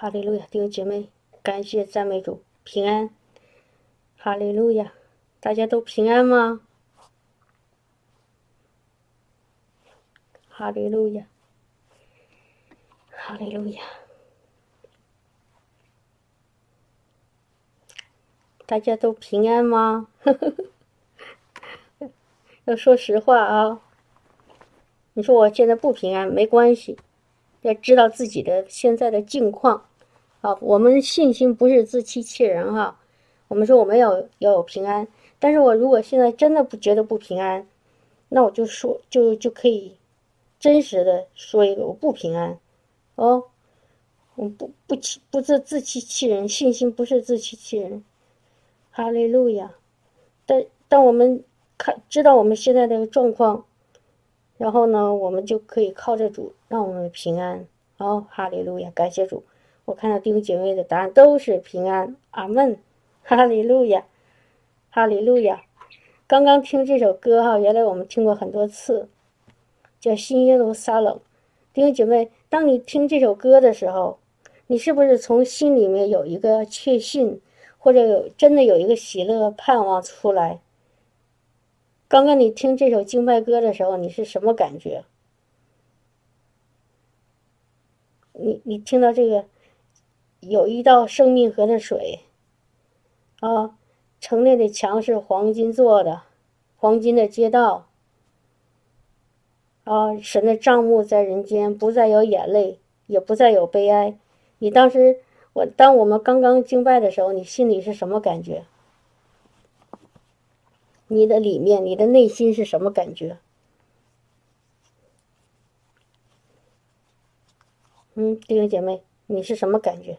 哈利路亚，弟兄姐妹，感谢赞美主，平安。哈利路亚，大家都平安吗？哈利路亚，哈利路亚，大家都平安吗？要说实话啊，你说我现在不平安没关系，要知道自己的现在的境况。啊，我们信心不是自欺欺人哈。我们说我们要要有平安，但是我如果现在真的不觉得不平安，那我就说就就可以真实的说一个我不平安哦，我不不欺不是自欺欺人，信心不是自欺欺人。哈利路亚。但当我们看知道我们现在的状况，然后呢，我们就可以靠着主让我们平安。哦，哈利路亚，感谢主。我看到弟兄姐妹的答案都是平安，阿门，哈利路亚，哈利路亚。刚刚听这首歌哈，原来我们听过很多次，叫《新耶路撒冷》。弟兄姐妹，当你听这首歌的时候，你是不是从心里面有一个确信，或者有真的有一个喜乐盼望出来？刚刚你听这首敬拜歌的时候，你是什么感觉？你你听到这个？有一道生命河的水，啊，城内的墙是黄金做的，黄金的街道，啊，神的帐幕在人间，不再有眼泪，也不再有悲哀。你当时，我当我们刚刚敬拜的时候，你心里是什么感觉？你的里面，你的内心是什么感觉？嗯，弟兄姐妹，你是什么感觉？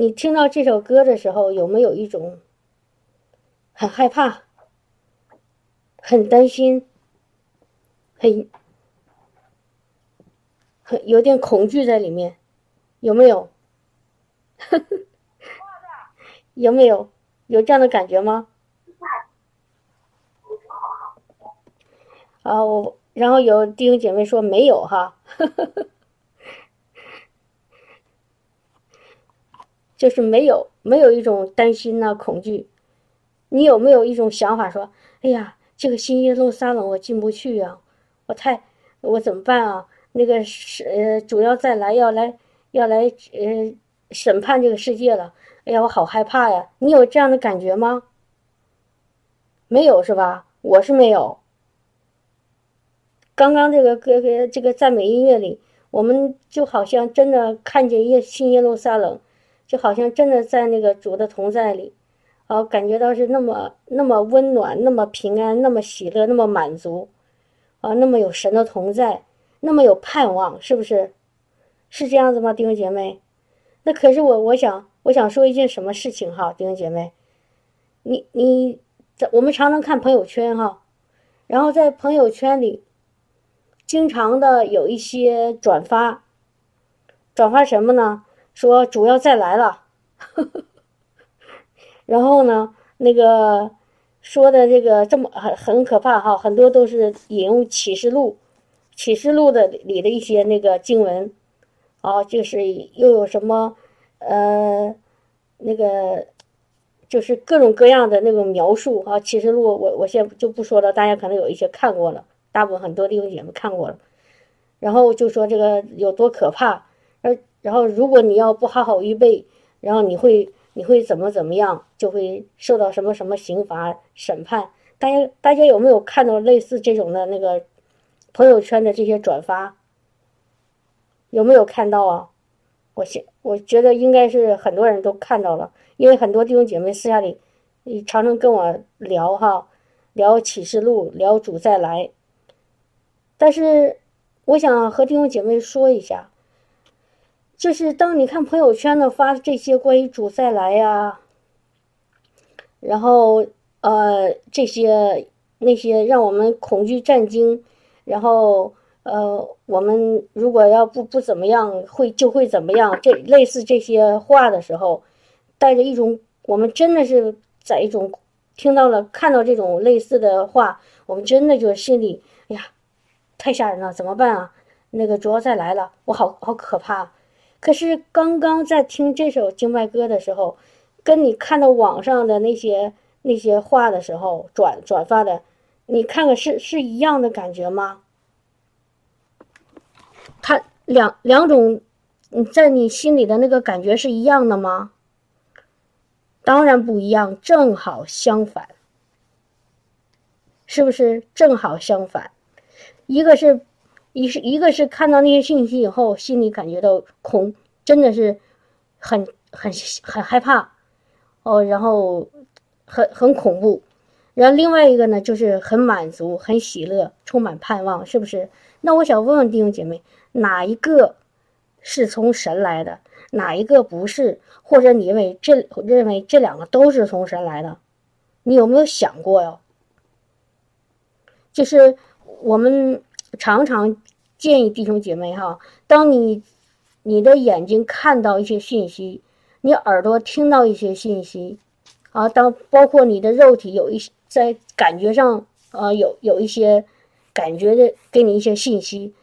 你听到这首歌的时候，有没有一种很害怕、很担心、很很有点恐惧在里面？有没有？有没有有这样的感觉吗？啊，我然后有弟兄姐妹说没有哈。就是没有没有一种担心呐恐惧，你有没有一种想法说，哎呀，这个新耶路撒冷我进不去呀，我太我怎么办啊？那个是呃主要再来要来要来呃审判这个世界了，哎呀我好害怕呀！你有这样的感觉吗？没有是吧？我是没有。刚刚这个歌歌这个赞美音乐里，我们就好像真的看见耶新耶路撒冷。就好像真的在那个主的同在里，啊，感觉到是那么那么温暖，那么平安，那么喜乐，那么满足，啊，那么有神的同在，那么有盼望，是不是？是这样子吗，弟兄姐妹？那可是我，我想，我想说一件什么事情哈，弟兄姐妹，你你，我们常常看朋友圈哈，然后在朋友圈里，经常的有一些转发，转发什么呢？说主要再来了，然后呢，那个说的这个这么很很可怕哈，很多都是引用启示录，启示录的里的一些那个经文，啊，就是又有什么呃那个就是各种各样的那种描述啊，启示录我我先就不说了，大家可能有一些看过了，大部分很多弟兄姐妹看过了，然后就说这个有多可怕。然后，如果你要不好好预备，然后你会你会怎么怎么样，就会受到什么什么刑罚审判。大家大家有没有看到类似这种的那个朋友圈的这些转发？有没有看到啊？我现我觉得应该是很多人都看到了，因为很多弟兄姐妹私下里常常跟我聊哈，聊启示录，聊主再来。但是我想和弟兄姐妹说一下。就是当你看朋友圈呢发这些关于主再来呀，然后呃这些那些让我们恐惧战惊，然后呃我们如果要不不怎么样会就会怎么样，这类似这些话的时候，带着一种我们真的是在一种听到了看到这种类似的话，我们真的就心里哎呀太吓人了，怎么办啊？那个主要再来了，我好好可怕。可是刚刚在听这首经脉歌的时候，跟你看到网上的那些那些话的时候转转发的，你看看是是一样的感觉吗？它两两种，你在你心里的那个感觉是一样的吗？当然不一样，正好相反，是不是正好相反？一个是。一是一个是看到那些信息以后，心里感觉到恐，真的是很很很害怕哦，然后很很恐怖。然后另外一个呢，就是很满足、很喜乐、充满盼望，是不是？那我想问问弟兄姐妹，哪一个是从神来的，哪一个不是？或者你认为这认为这两个都是从神来的？你有没有想过呀？就是我们。常常建议弟兄姐妹哈，当你你的眼睛看到一些信息，你耳朵听到一些信息，啊，当包括你的肉体有一些在感觉上啊有有一些感觉的给你一些信息，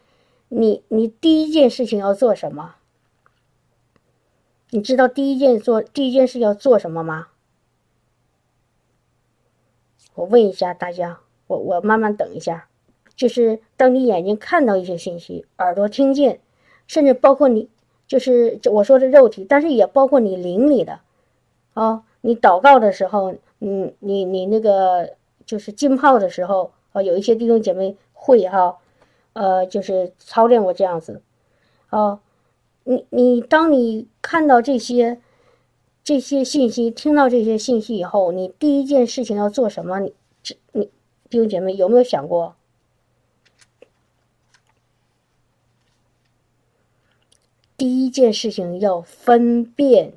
你你第一件事情要做什么？你知道第一件做第一件事要做什么吗？我问一下大家，我我慢慢等一下。就是当你眼睛看到一些信息，耳朵听见，甚至包括你，就是我说的肉体，但是也包括你灵里的，啊，你祷告的时候，嗯，你你那个就是浸泡的时候，啊，有一些弟兄姐妹会哈，呃，就是操练过这样子，啊，你你当你看到这些这些信息，听到这些信息以后，你第一件事情要做什么？你这你弟兄姐妹有没有想过？第一件事情要分辨，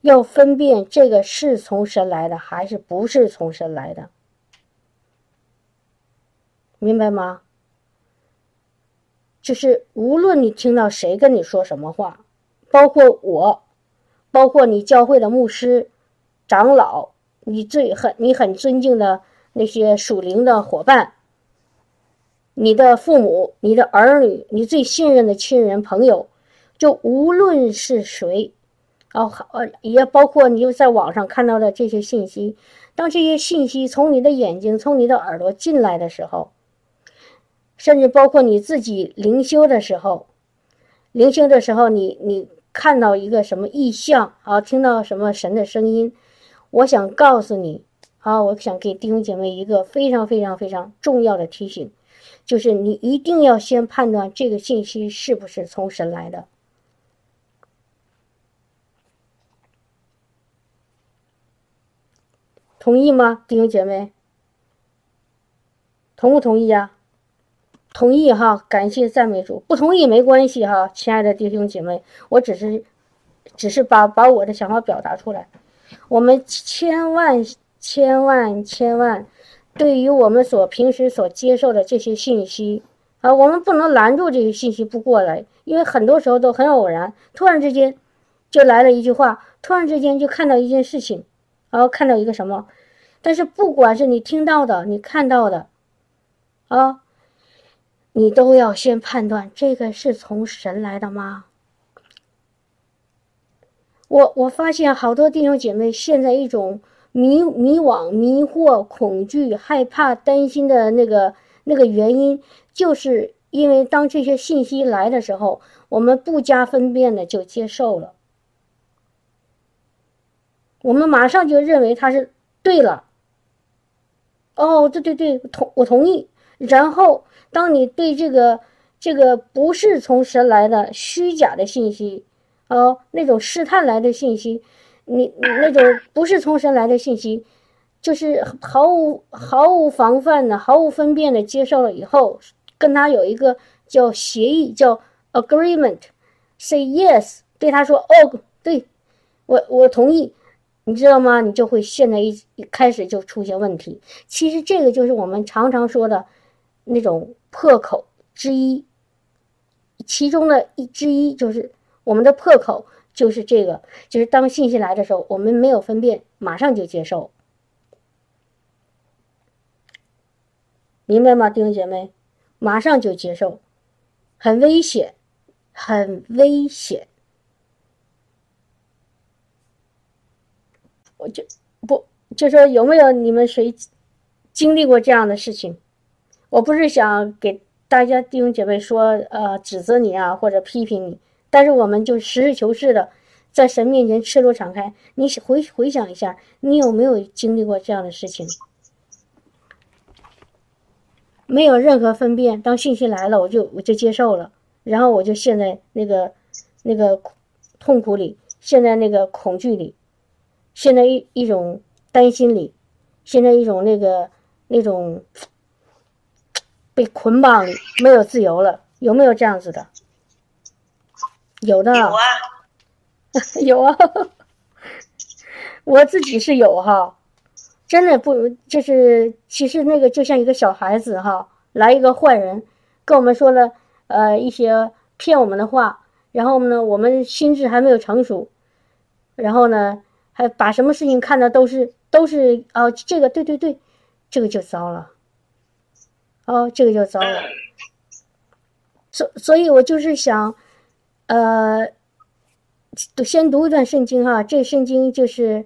要分辨这个是从神来的还是不是从神来的，明白吗？就是无论你听到谁跟你说什么话，包括我，包括你教会的牧师、长老，你最很你很尊敬的那些属灵的伙伴。你的父母、你的儿女、你最信任的亲人朋友，就无论是谁，啊，呃，也包括你又在网上看到的这些信息。当这些信息从你的眼睛、从你的耳朵进来的时候，甚至包括你自己灵修的时候，灵修的时候，你你看到一个什么意象啊，听到什么神的声音，我想告诉你，啊，我想给弟兄姐妹一个非常非常非常重要的提醒。就是你一定要先判断这个信息是不是从神来的，同意吗，弟兄姐妹？同不同意呀？同意哈，感谢赞美主。不同意没关系哈，亲爱的弟兄姐妹，我只是，只是把把我的想法表达出来。我们千万千万千万。对于我们所平时所接受的这些信息啊，我们不能拦住这些信息不过来，因为很多时候都很偶然，突然之间就来了一句话，突然之间就看到一件事情，然后看到一个什么。但是不管是你听到的，你看到的，啊，你都要先判断这个是从神来的吗？我我发现好多弟兄姐妹现在一种。迷迷惘、迷惑、恐惧、害怕、担心的那个那个原因，就是因为当这些信息来的时候，我们不加分辨的就接受了，我们马上就认为他是对了。哦，对对对，同我同意。然后，当你对这个这个不是从神来的虚假的信息，哦，那种试探来的信息。你你那种不是从神来的信息，就是毫无毫无防范的、毫无分辨的接受了以后，跟他有一个叫协议，叫 agreement，say yes，对他说哦，对我我同意，你知道吗？你就会现在一一开始就出现问题。其实这个就是我们常常说的那种破口之一，其中的一之一就是我们的破口。就是这个，就是当信息来的时候，我们没有分辨，马上就接受，明白吗，弟兄姐妹？马上就接受，很危险，很危险。我就不就说有没有你们谁经历过这样的事情？我不是想给大家弟兄姐妹说呃指责你啊或者批评你，但是我们就实事求是的在神面前赤裸敞开。你回回想一下，你有没有经历过这样的事情？没有任何分辨，当信息来了，我就我就接受了，然后我就陷在那个那个痛苦里，陷在那个恐惧里，陷在一一种担心里，陷在一种那个那种被捆绑里，没有自由了。有没有这样子的？有的。有啊。有啊。我自己是有哈。真的不，就是其实那个就像一个小孩子哈，来一个坏人，跟我们说了呃一些骗我们的话，然后呢，我们心智还没有成熟，然后呢，还把什么事情看的都是都是哦，这个对对对，这个就糟了，哦，这个就糟了，所所以，我就是想，呃，先读一段圣经哈，这圣经就是。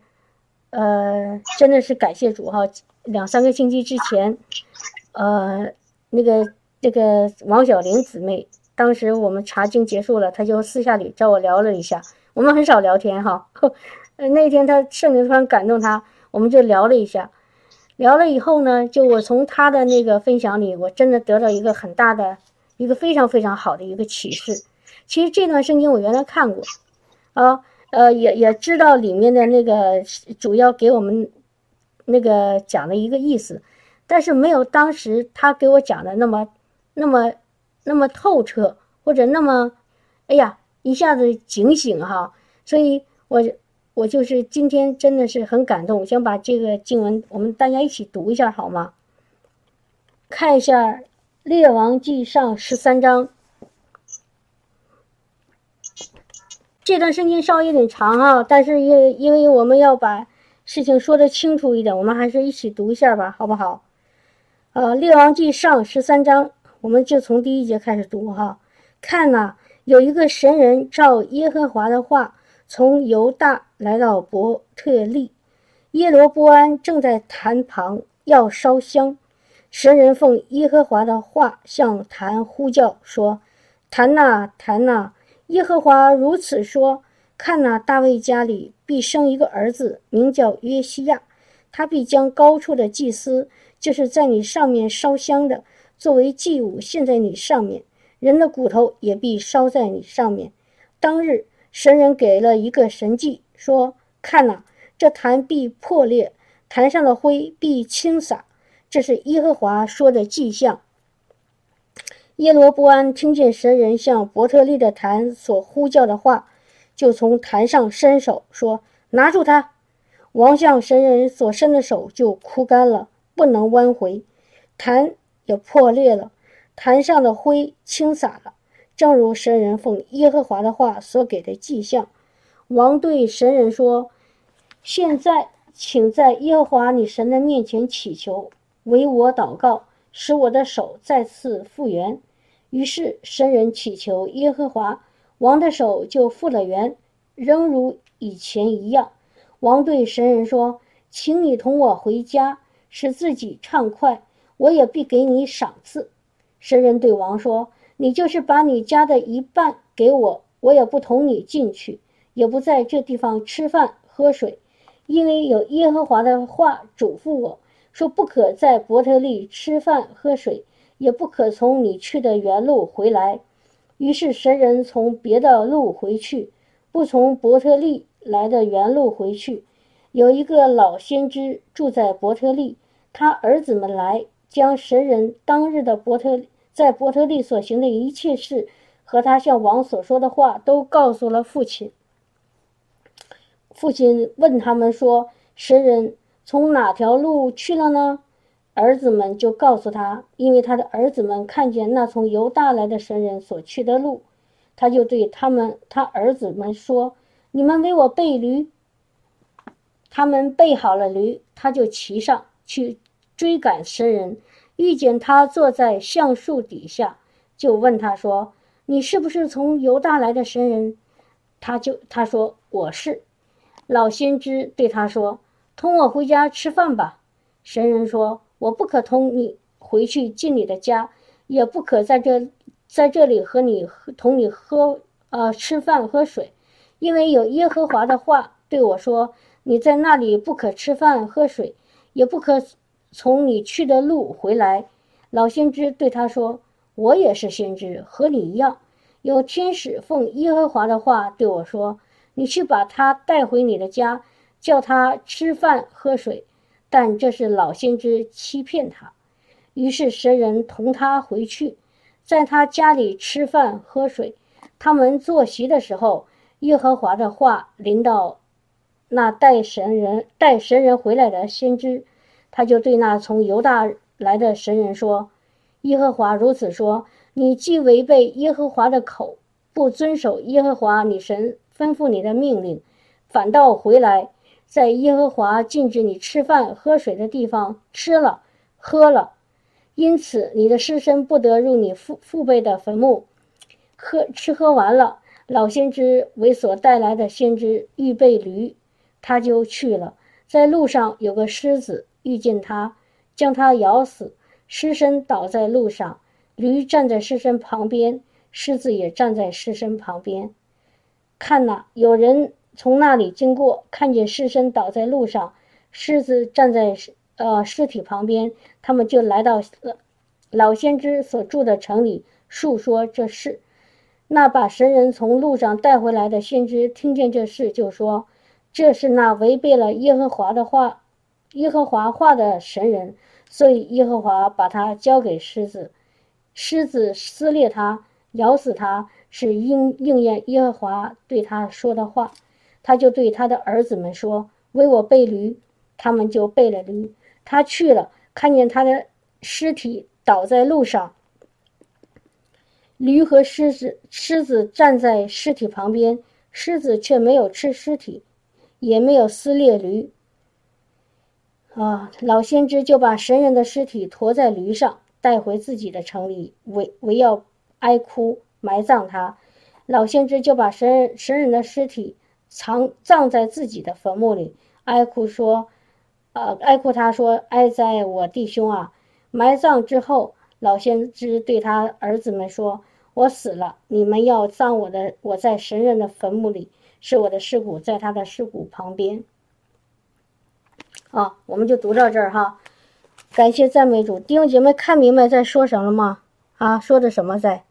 呃，真的是感谢主哈！两三个星期之前，呃，那个那个王小玲姊妹，当时我们查经结束了，她就私下里找我聊了一下。我们很少聊天哈，那天她圣灵突然感动她，我们就聊了一下。聊了以后呢，就我从她的那个分享里，我真的得到一个很大的、一个非常非常好的一个启示。其实这段圣经我原来看过，啊。呃，也也知道里面的那个主要给我们那个讲的一个意思，但是没有当时他给我讲的那么那么那么透彻，或者那么哎呀一下子警醒哈，所以我我就是今天真的是很感动，想把这个经文我们大家一起读一下好吗？看一下《列王记上》十三章。这段圣经稍微有点长啊，但是因因为我们要把事情说得清楚一点，我们还是一起读一下吧，好不好？呃，《列王记上》十三章，我们就从第一节开始读哈。看呐，有一个神人照耶和华的话，从犹大来到伯特利，耶罗波安正在坛旁要烧香，神人奉耶和华的话向坛呼叫说：“坛呐，坛呐！”耶和华如此说：“看哪，大卫家里必生一个儿子，名叫约西亚。他必将高处的祭司，就是在你上面烧香的，作为祭物献在你上面。人的骨头也必烧在你上面。当日，神人给了一个神迹，说：看哪，这坛必破裂，坛上的灰必倾洒。这是耶和华说的迹象。”耶罗波安听见神人向伯特利的坛所呼叫的话，就从坛上伸手说：“拿住他！”王向神人所伸的手就枯干了，不能弯回，坛也破裂了，坛上的灰倾洒了，正如神人奉耶和华的话所给的迹象。王对神人说：“现在，请在耶和华你神的面前祈求，为我祷告。”使我的手再次复原。于是神人祈求耶和华，王的手就复了原，仍如以前一样。王对神人说：“请你同我回家，使自己畅快，我也必给你赏赐。”神人对王说：“你就是把你家的一半给我，我也不同你进去，也不在这地方吃饭喝水，因为有耶和华的话嘱咐我。”说不可在伯特利吃饭喝水，也不可从你去的原路回来。于是神人从别的路回去，不从伯特利来的原路回去。有一个老先知住在伯特利，他儿子们来，将神人当日的伯特在伯特利所行的一切事和他向王所说的话都告诉了父亲。父亲问他们说：“神人。”从哪条路去了呢？儿子们就告诉他，因为他的儿子们看见那从犹大来的神人所去的路，他就对他们他儿子们说：“你们为我备驴。”他们备好了驴，他就骑上去追赶神人，遇见他坐在橡树底下，就问他说：“你是不是从犹大来的神人？”他就他说：“我是。”老先知对他说：“同我回家吃饭吧。”神人说：“我不可同你回去进你的家，也不可在这在这里和你同你喝呃吃饭喝水，因为有耶和华的话对我说：你在那里不可吃饭喝水，也不可从你去的路回来。”老先知对他说：“我也是先知，和你一样，有天使奉耶和华的话对我说：你去把他带回你的家，叫他吃饭喝水。”但这是老先知欺骗他，于是神人同他回去，在他家里吃饭喝水。他们坐席的时候，耶和华的话临到那带神人带神人回来的先知，他就对那从犹大来的神人说：“耶和华如此说：你既违背耶和华的口，不遵守耶和华你神吩咐你的命令，反倒回来。”在耶和华禁止你吃饭喝水的地方吃了喝了，因此你的尸身不得入你父父辈的坟墓。喝吃喝完了，老先知为所带来的先知预备驴，他就去了。在路上有个狮子遇见他，将他咬死，尸身倒在路上。驴站在尸身旁边，狮子也站在尸身旁边。看呐，有人。从那里经过，看见尸身倒在路上，狮子站在呃尸体旁边，他们就来到老先知所住的城里，述说这事。那把神人从路上带回来的先知听见这事，就说：“这是那违背了耶和华的话，耶和华话的神人，所以耶和华把他交给狮子，狮子撕裂他，咬死他，是应应验耶和华对他说的话。”他就对他的儿子们说：“为我备驴。”他们就备了驴。他去了，看见他的尸体倒在路上，驴和狮子狮子站在尸体旁边，狮子却没有吃尸体，也没有撕裂驴。啊！老先知就把神人的尸体驮在驴上，带回自己的城里，为为要哀哭埋葬他。老先知就把神神人的尸体。藏葬在自己的坟墓里，哀哭说：“呃，哀哭他说，哀哉，我弟兄啊！埋葬之后，老先知对他儿子们说：我死了，你们要葬我的，我在神人的坟墓里，是我的尸骨在他的尸骨旁边。啊，我们就读到这儿哈。感谢赞美主，弟兄姐妹看明白在说什么吗？啊，说的什么在？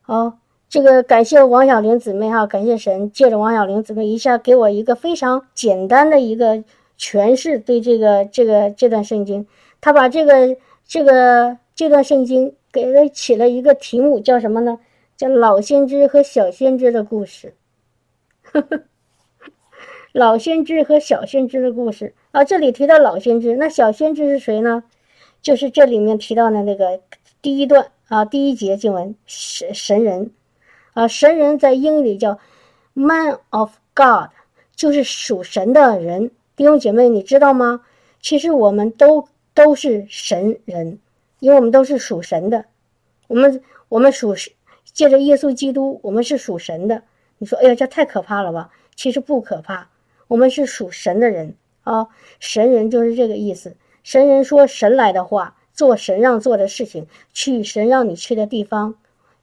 好。”这个感谢王小玲姊妹哈，感谢神借着王小玲姊妹一下给我一个非常简单的一个诠释，对这个这个这段圣经，他把这个这个这段圣经给了起了一个题目，叫什么呢？叫老先知和小先知的故事。老先知和小先知的故事啊，这里提到老先知，那小先知是谁呢？就是这里面提到的那个第一段啊，第一节经文神神人。啊，神人在英语里叫 “man of God”，就是属神的人。弟兄姐妹，你知道吗？其实我们都都是神人，因为我们都是属神的。我们我们属借着耶稣基督，我们是属神的。你说，哎呀，这太可怕了吧？其实不可怕，我们是属神的人啊。神人就是这个意思。神人说神来的话，做神让做的事情，去神让你去的地方。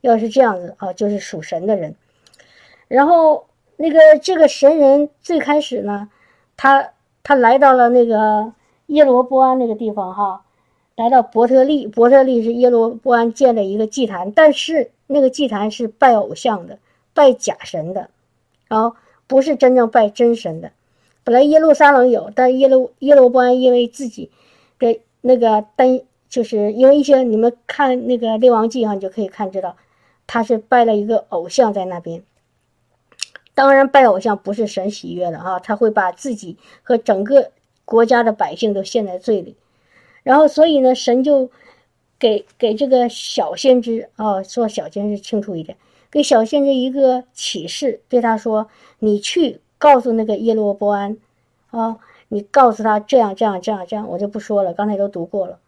要是这样子啊，就是属神的人。然后那个这个神人最开始呢，他他来到了那个耶罗波安那个地方哈，来到伯特利，伯特利是耶罗波安建的一个祭坛，但是那个祭坛是拜偶像的，拜假神的，然后不是真正拜真神的。本来耶路撒冷有，但耶路耶罗波安因为自己的那个担，就是因为一些你们看那个列王记哈，你就可以看知道。他是拜了一个偶像在那边，当然拜偶像不是神喜悦的啊，他会把自己和整个国家的百姓都陷在罪里，然后所以呢，神就给给这个小先知啊，说小先知清楚一点，给小先知一个启示，对他说：“你去告诉那个耶罗波安啊，你告诉他这样这样这样这样，我就不说了，刚才都读过了。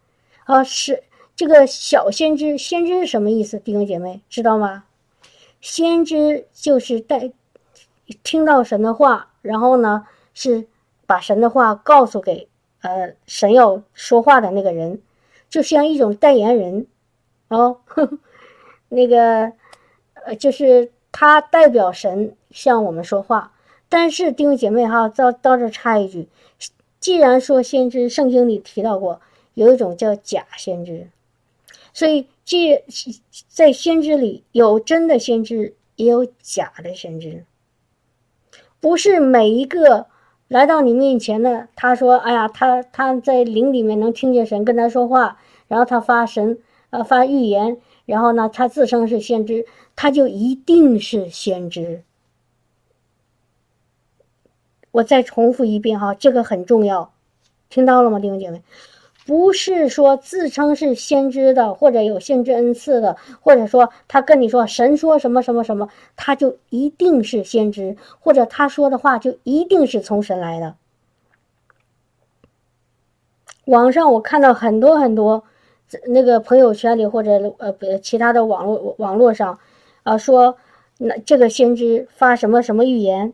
啊，是这个小先知，先知是什么意思？弟兄姐妹知道吗？先知就是带听到神的话，然后呢是把神的话告诉给呃神要说话的那个人，就像一种代言人哦，那个呃就是他代表神向我们说话。但是弟兄姐妹哈，到到这插一句，既然说先知，圣经里提到过有一种叫假先知，所以既在先知里有真的先知，也有假的先知。不是每一个来到你面前的，他说：“哎呀，他他在灵里面能听见神跟他说话，然后他发神呃发预言，然后呢，他自称是先知，他就一定是先知。”我再重复一遍哈，这个很重要，听到了吗，弟兄姐妹？不是说自称是先知的，或者有先知恩赐的，或者说他跟你说神说什么什么什么，他就一定是先知，或者他说的话就一定是从神来的。网上我看到很多很多，那个朋友圈里或者呃其他的网络网络上，啊说那这个先知发什么什么预言。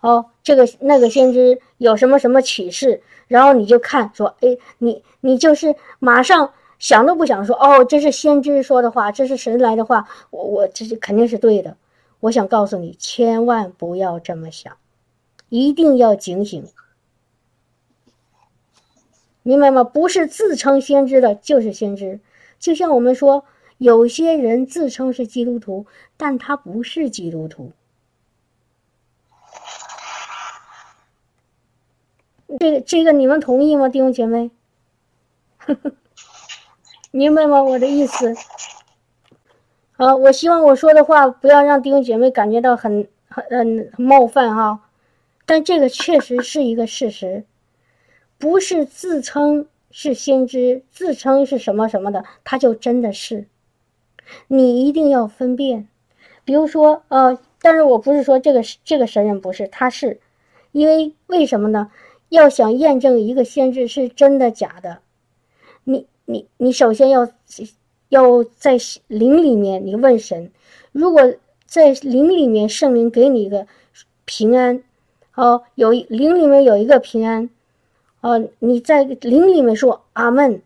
哦，这个那个先知有什么什么启示，然后你就看说，哎，你你就是马上想都不想说，哦，这是先知说的话，这是神来的话，我我这是肯定是对的。我想告诉你，千万不要这么想，一定要警醒，明白吗？不是自称先知的，就是先知。就像我们说，有些人自称是基督徒，但他不是基督徒。这个这个你们同意吗，弟兄姐妹？明白吗？我的意思。好，我希望我说的话不要让弟兄姐妹感觉到很很嗯冒犯哈。但这个确实是一个事实，不是自称是先知，自称是什么什么的，他就真的是。你一定要分辨。比如说，呃，但是我不是说这个这个神人不是，他是，因为为什么呢？要想验证一个先知是真的假的，你你你首先要要在灵里面，你问神，如果在灵里面圣灵给你一个平安，哦，有灵里面有一个平安，哦，你在灵里面说阿门，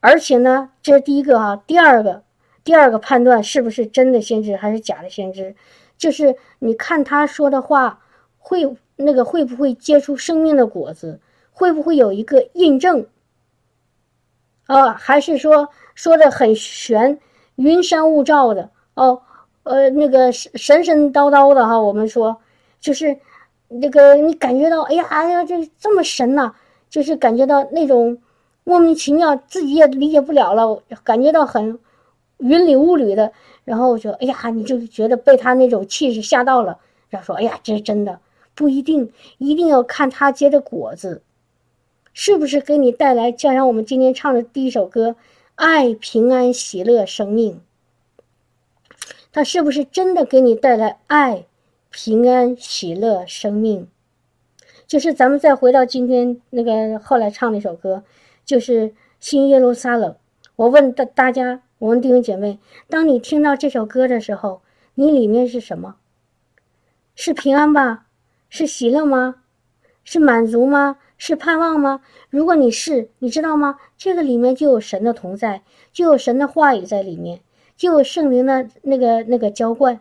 而且呢，这是第一个啊，第二个，第二个判断是不是真的先知还是假的先知，就是你看他说的话会。那个会不会结出生命的果子？会不会有一个印证？啊，还是说说的很玄，云山雾罩的？哦，呃，那个神神叨叨的哈。我们说，就是那个你感觉到，哎呀，哎呀，这这么神呐，就是感觉到那种莫名其妙，自己也理解不了了，感觉到很云里雾里的。然后就，哎呀，你就觉得被他那种气势吓到了，然后说，哎呀，这是真的。不一定，一定要看他结的果子，是不是给你带来，就像我们今天唱的第一首歌《爱、平安、喜乐、生命》，他是不是真的给你带来爱、平安、喜乐、生命？就是咱们再回到今天那个后来唱那首歌，就是《新耶路撒冷》。我问大大家，我问弟兄姐妹，当你听到这首歌的时候，你里面是什么？是平安吧？是喜乐吗？是满足吗？是盼望吗？如果你是，你知道吗？这个里面就有神的同在，就有神的话语在里面，就有圣灵的那个那个浇灌。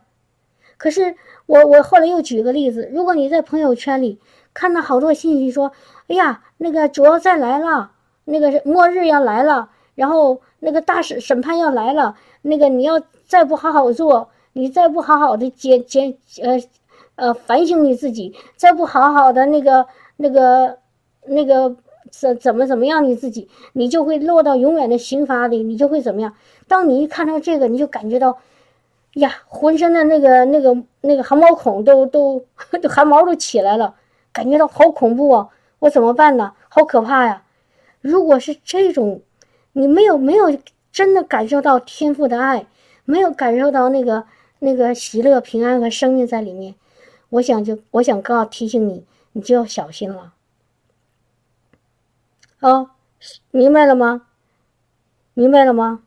可是我我后来又举个例子，如果你在朋友圈里看到好多信息说，哎呀，那个主要再来了，那个末日要来了，然后那个大审审判要来了，那个你要再不好好做，你再不好好的接接呃。呃，反省你自己，再不好好的那个、那个、那个怎怎么怎么样你自己，你就会落到永远的刑罚里，你就会怎么样？当你一看到这个，你就感觉到，呀，浑身的那个、那个、那个汗毛孔都都 都汗毛都起来了，感觉到好恐怖啊！我怎么办呢？好可怕呀！如果是这种，你没有没有真的感受到天赋的爱，没有感受到那个那个喜乐、平安和生命在里面。我想就我想告提醒你，你就要小心了。哦，明白了吗？明白了吗？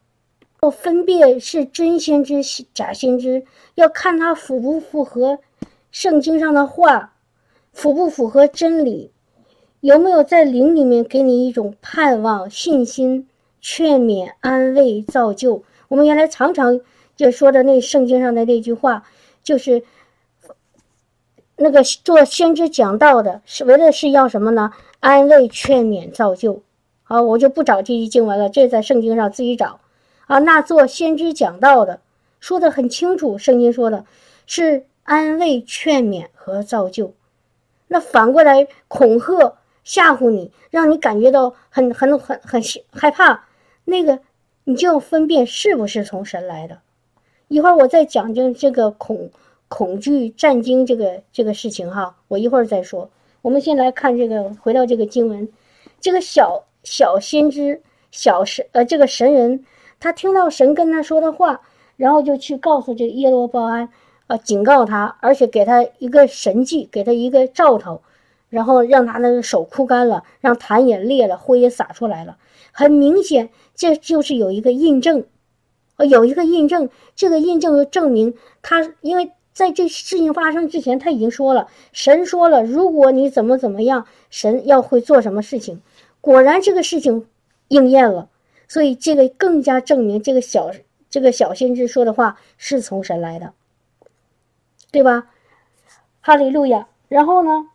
要分辨是真先知、假先知，要看他符不符合圣经上的话，符不符合真理，有没有在灵里面给你一种盼望、信心、劝勉、安慰、造就。我们原来常常就说的那圣经上的那句话，就是那个做先知讲道的，是为的是要什么呢？安慰、劝勉、造就。好，我就不找这些经文了，这在圣经上自己找。啊，那做先知讲道的说的很清楚，圣经说的是安慰、劝勉和造就。那反过来恐吓、吓唬你，让你感觉到很、很、很、很害怕，那个你就要分辨是不是从神来的。一会儿我再讲讲这个恐恐惧战惊这个这个事情哈，我一会儿再说。我们先来看这个，回到这个经文，这个小小先知、小神呃这个神人。他听到神跟他说的话，然后就去告诉这个耶罗波安，呃，警告他，而且给他一个神迹，给他一个兆头，然后让他那个手枯干了，让痰也裂了，灰也洒出来了。很明显，这就是有一个印证，呃，有一个印证。这个印证就证明他，因为在这事情发生之前，他已经说了，神说了，如果你怎么怎么样，神要会做什么事情。果然，这个事情应验了。所以这个更加证明这个小这个小先知说的话是从神来的，对吧？哈利路亚。然后呢，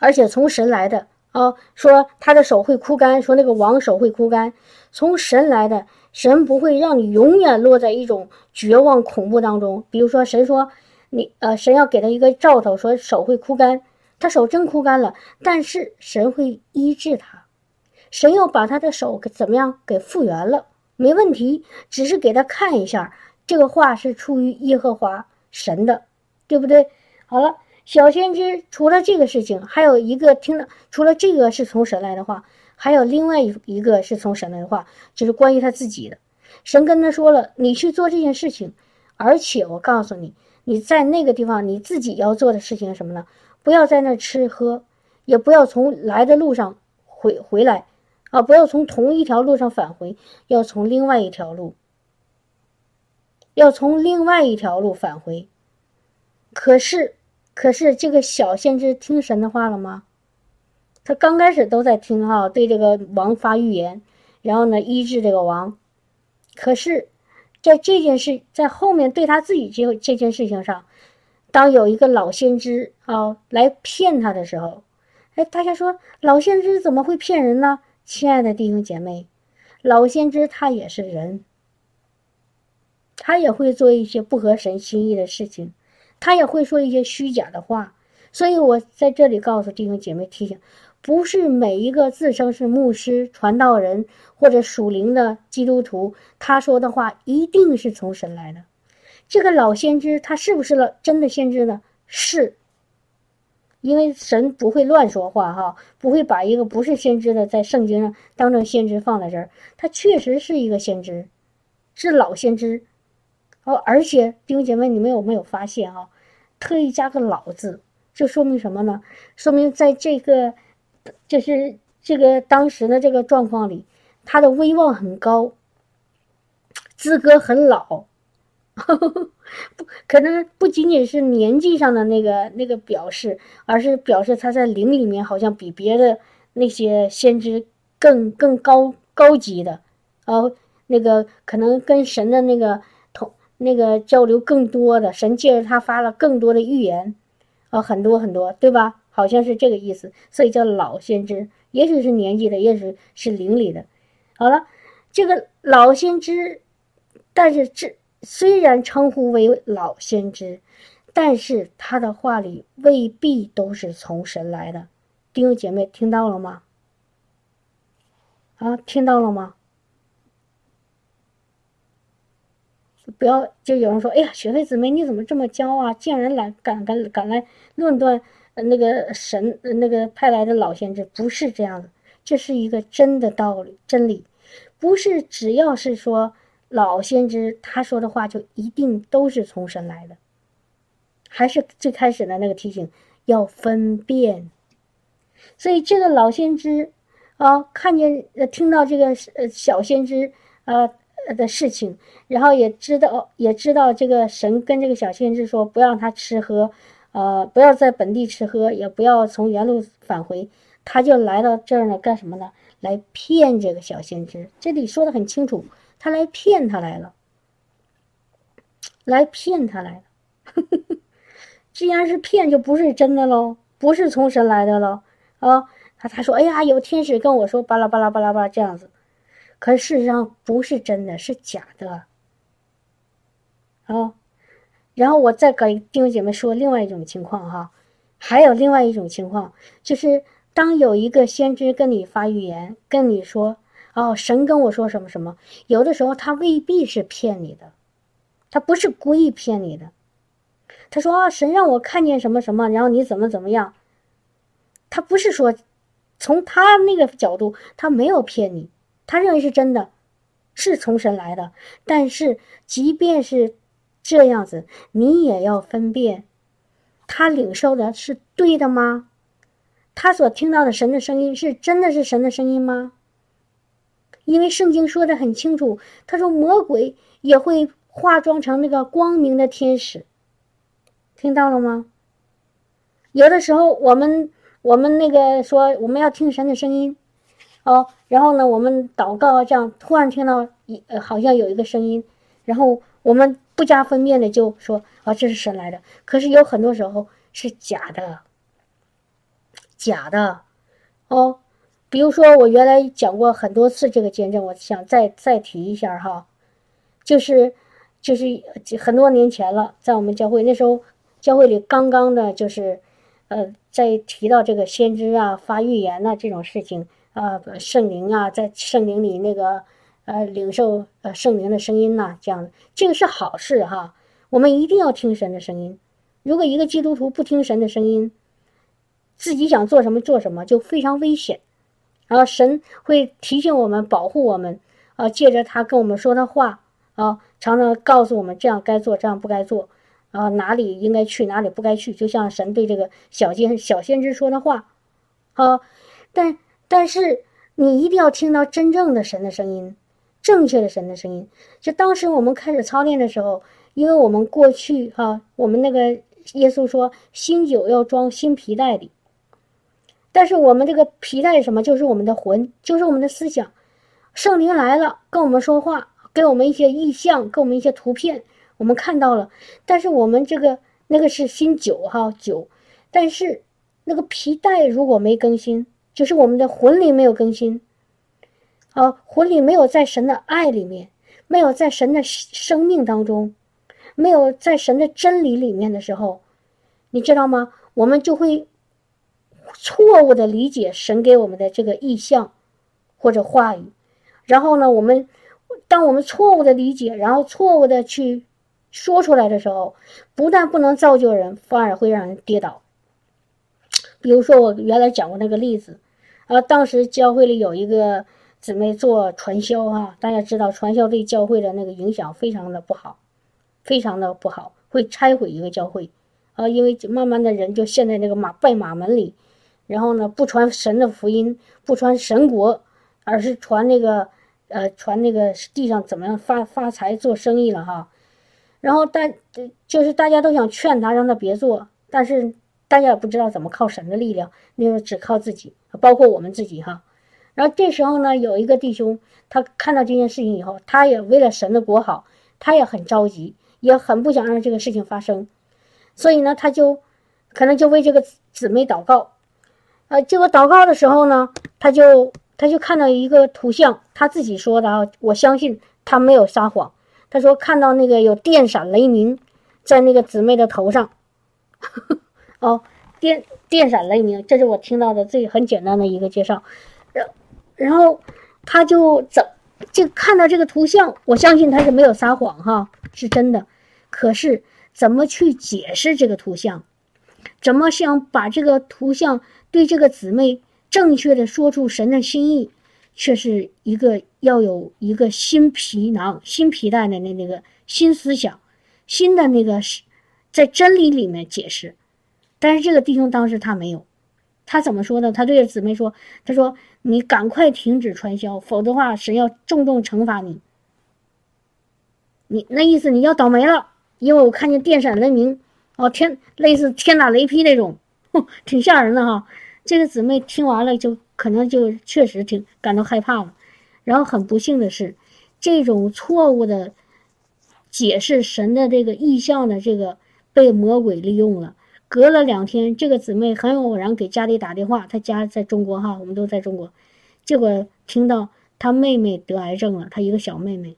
而且从神来的啊，说他的手会枯干，说那个王手会枯干，从神来的，神不会让你永远落在一种绝望恐怖当中。比如说，神说你呃，神要给他一个兆头，说手会枯干，他手真枯干了，但是神会医治他。神又把他的手给怎么样给复原了？没问题，只是给他看一下。这个话是出于耶和华神的，对不对？好了，小先知除了这个事情，还有一个听了，除了这个是从神来的话，还有另外一一个是从神的话，就是关于他自己的。神跟他说了，你去做这件事情，而且我告诉你，你在那个地方你自己要做的事情是什么呢？不要在那吃喝，也不要从来的路上回回来。啊！不要从同一条路上返回，要从另外一条路，要从另外一条路返回。可是，可是这个小先知听神的话了吗？他刚开始都在听哈，对这个王发预言，然后呢医治这个王。可是，在这件事在后面对他自己这这件事情上，当有一个老先知啊来骗他的时候，哎，大家说老先知怎么会骗人呢？亲爱的弟兄姐妹，老先知他也是人，他也会做一些不合神心意的事情，他也会说一些虚假的话。所以我在这里告诉弟兄姐妹提醒：不是每一个自称是牧师、传道人或者属灵的基督徒，他说的话一定是从神来的。这个老先知他是不是了真的先知呢？是。因为神不会乱说话，哈，不会把一个不是先知的在圣经上当成先知放在这儿。他确实是一个先知，是老先知，哦，而且弟兄姐妹，你们有没有发现啊？特意加个“老”字，这说明什么呢？说明在这个，就是这个当时的这个状况里，他的威望很高，资格很老。不可能不仅仅是年纪上的那个那个表示，而是表示他在灵里面好像比别的那些先知更更高高级的，哦，那个可能跟神的那个同那个交流更多的，神借着他发了更多的预言，啊，很多很多，对吧？好像是这个意思，所以叫老先知，也许是年纪的，也许是灵里的。好了，这个老先知，但是这。虽然称呼为老先知，但是他的话里未必都是从神来的。弟兄姐妹，听到了吗？啊，听到了吗？不要，就有人说：“哎呀，雪飞姊妹，你怎么这么骄傲？竟然来敢敢敢来论断那个神那个派来的老先知？不是这样的，这是一个真的道理真理，不是只要是说。”老先知他说的话就一定都是从神来的，还是最开始的那个提醒要分辨。所以这个老先知啊，看见听到这个呃小先知呃的事情，然后也知道也知道这个神跟这个小先知说，不让他吃喝，呃，不要在本地吃喝，也不要从原路返回，他就来到这儿呢，干什么呢？来骗这个小先知。这里说的很清楚，他来骗他来了，来骗他来了。既然是骗，就不是真的喽，不是从神来的喽啊！他他说：“哎呀，有天使跟我说，巴拉巴拉巴拉巴拉这样子。”可事实上不是真的，是假的。啊，然后我再给弟兄姐妹说另外一种情况哈，还有另外一种情况，就是当有一个先知跟你发预言，跟你说：“哦，神跟我说什么什么。”有的时候他未必是骗你的，他不是故意骗你的。他说：“啊，神让我看见什么什么，然后你怎么怎么样。”他不是说，从他那个角度，他没有骗你，他认为是真的，是从神来的。但是，即便是这样子，你也要分辨，他领受的是对的吗？他所听到的神的声音是真的是神的声音吗？因为圣经说的很清楚，他说魔鬼也会化妆成那个光明的天使。听到了吗？有的时候，我们我们那个说我们要听神的声音，哦，然后呢，我们祷告这样，突然听到一呃，好像有一个声音，然后我们不加分辨的就说啊，这是神来的。可是有很多时候是假的，假的，哦，比如说我原来讲过很多次这个见证，我想再再提一下哈，就是就是很多年前了，在我们教会那时候。教会里刚刚的，就是，呃，在提到这个先知啊、发预言呐这种事情啊，圣灵啊，在圣灵里那个呃领受呃圣灵的声音呐，这样的这个是好事哈。我们一定要听神的声音。如果一个基督徒不听神的声音，自己想做什么做什么就非常危险。然后神会提醒我们、保护我们啊，借着他跟我们说的话啊，常常告诉我们这样该做，这样不该做。啊，哪里应该去，哪里不该去，就像神对这个小先小先知说的话，啊，但但是你一定要听到真正的神的声音，正确的神的声音。就当时我们开始操练的时候，因为我们过去哈，我们那个耶稣说新酒要装新皮带里，但是我们这个皮带什么，就是我们的魂，就是我们的思想。圣灵来了，跟我们说话，给我们一些意象，给我们一些图片。我们看到了，但是我们这个那个是新酒哈酒，但是那个皮带如果没更新，就是我们的魂灵没有更新，啊，魂灵没有在神的爱里面，没有在神的生命当中，没有在神的真理里面的时候，你知道吗？我们就会错误的理解神给我们的这个意象或者话语，然后呢，我们当我们错误的理解，然后错误的去。说出来的时候，不但不能造就人，反而会让人跌倒。比如说，我原来讲过那个例子，啊，当时教会里有一个姊妹做传销，哈，大家知道传销对教会的那个影响非常的不好，非常的不好，会拆毁一个教会，啊，因为慢慢的人就陷在那个马拜马门里，然后呢，不传神的福音，不传神国，而是传那个，呃，传那个地上怎么样发发财做生意了，哈。然后大就是大家都想劝他，让他别做，但是大家也不知道怎么靠神的力量，那时候只靠自己，包括我们自己哈。然后这时候呢，有一个弟兄，他看到这件事情以后，他也为了神的国好，他也很着急，也很不想让这个事情发生，所以呢，他就可能就为这个姊妹祷告，呃，结果祷告的时候呢，他就他就看到一个图像，他自己说的啊，我相信他没有撒谎。他说：“看到那个有电闪雷鸣，在那个姊妹的头上，哦，电电闪雷鸣，这是我听到的最很简单的一个介绍。然然后他就怎就看到这个图像，我相信他是没有撒谎哈，是真的。可是怎么去解释这个图像？怎么想把这个图像对这个姊妹正确的说出神的心意？”却是一个要有一个新皮囊、新皮带的那那个新思想、新的那个是在真理里面解释，但是这个弟兄当时他没有，他怎么说呢？他对着姊妹说：“他说你赶快停止传销，否则的话神要重重惩罚你。”你那意思你要倒霉了，因为我看见电闪雷鸣，哦天，类似天打雷劈那种，挺吓人的哈。这个姊妹听完了就可能就确实挺感到害怕了，然后很不幸的是，这种错误的解释神的这个意象的这个被魔鬼利用了。隔了两天，这个姊妹很偶然给家里打电话，她家在中国哈，我们都在中国，结果听到她妹妹得癌症了，她一个小妹妹。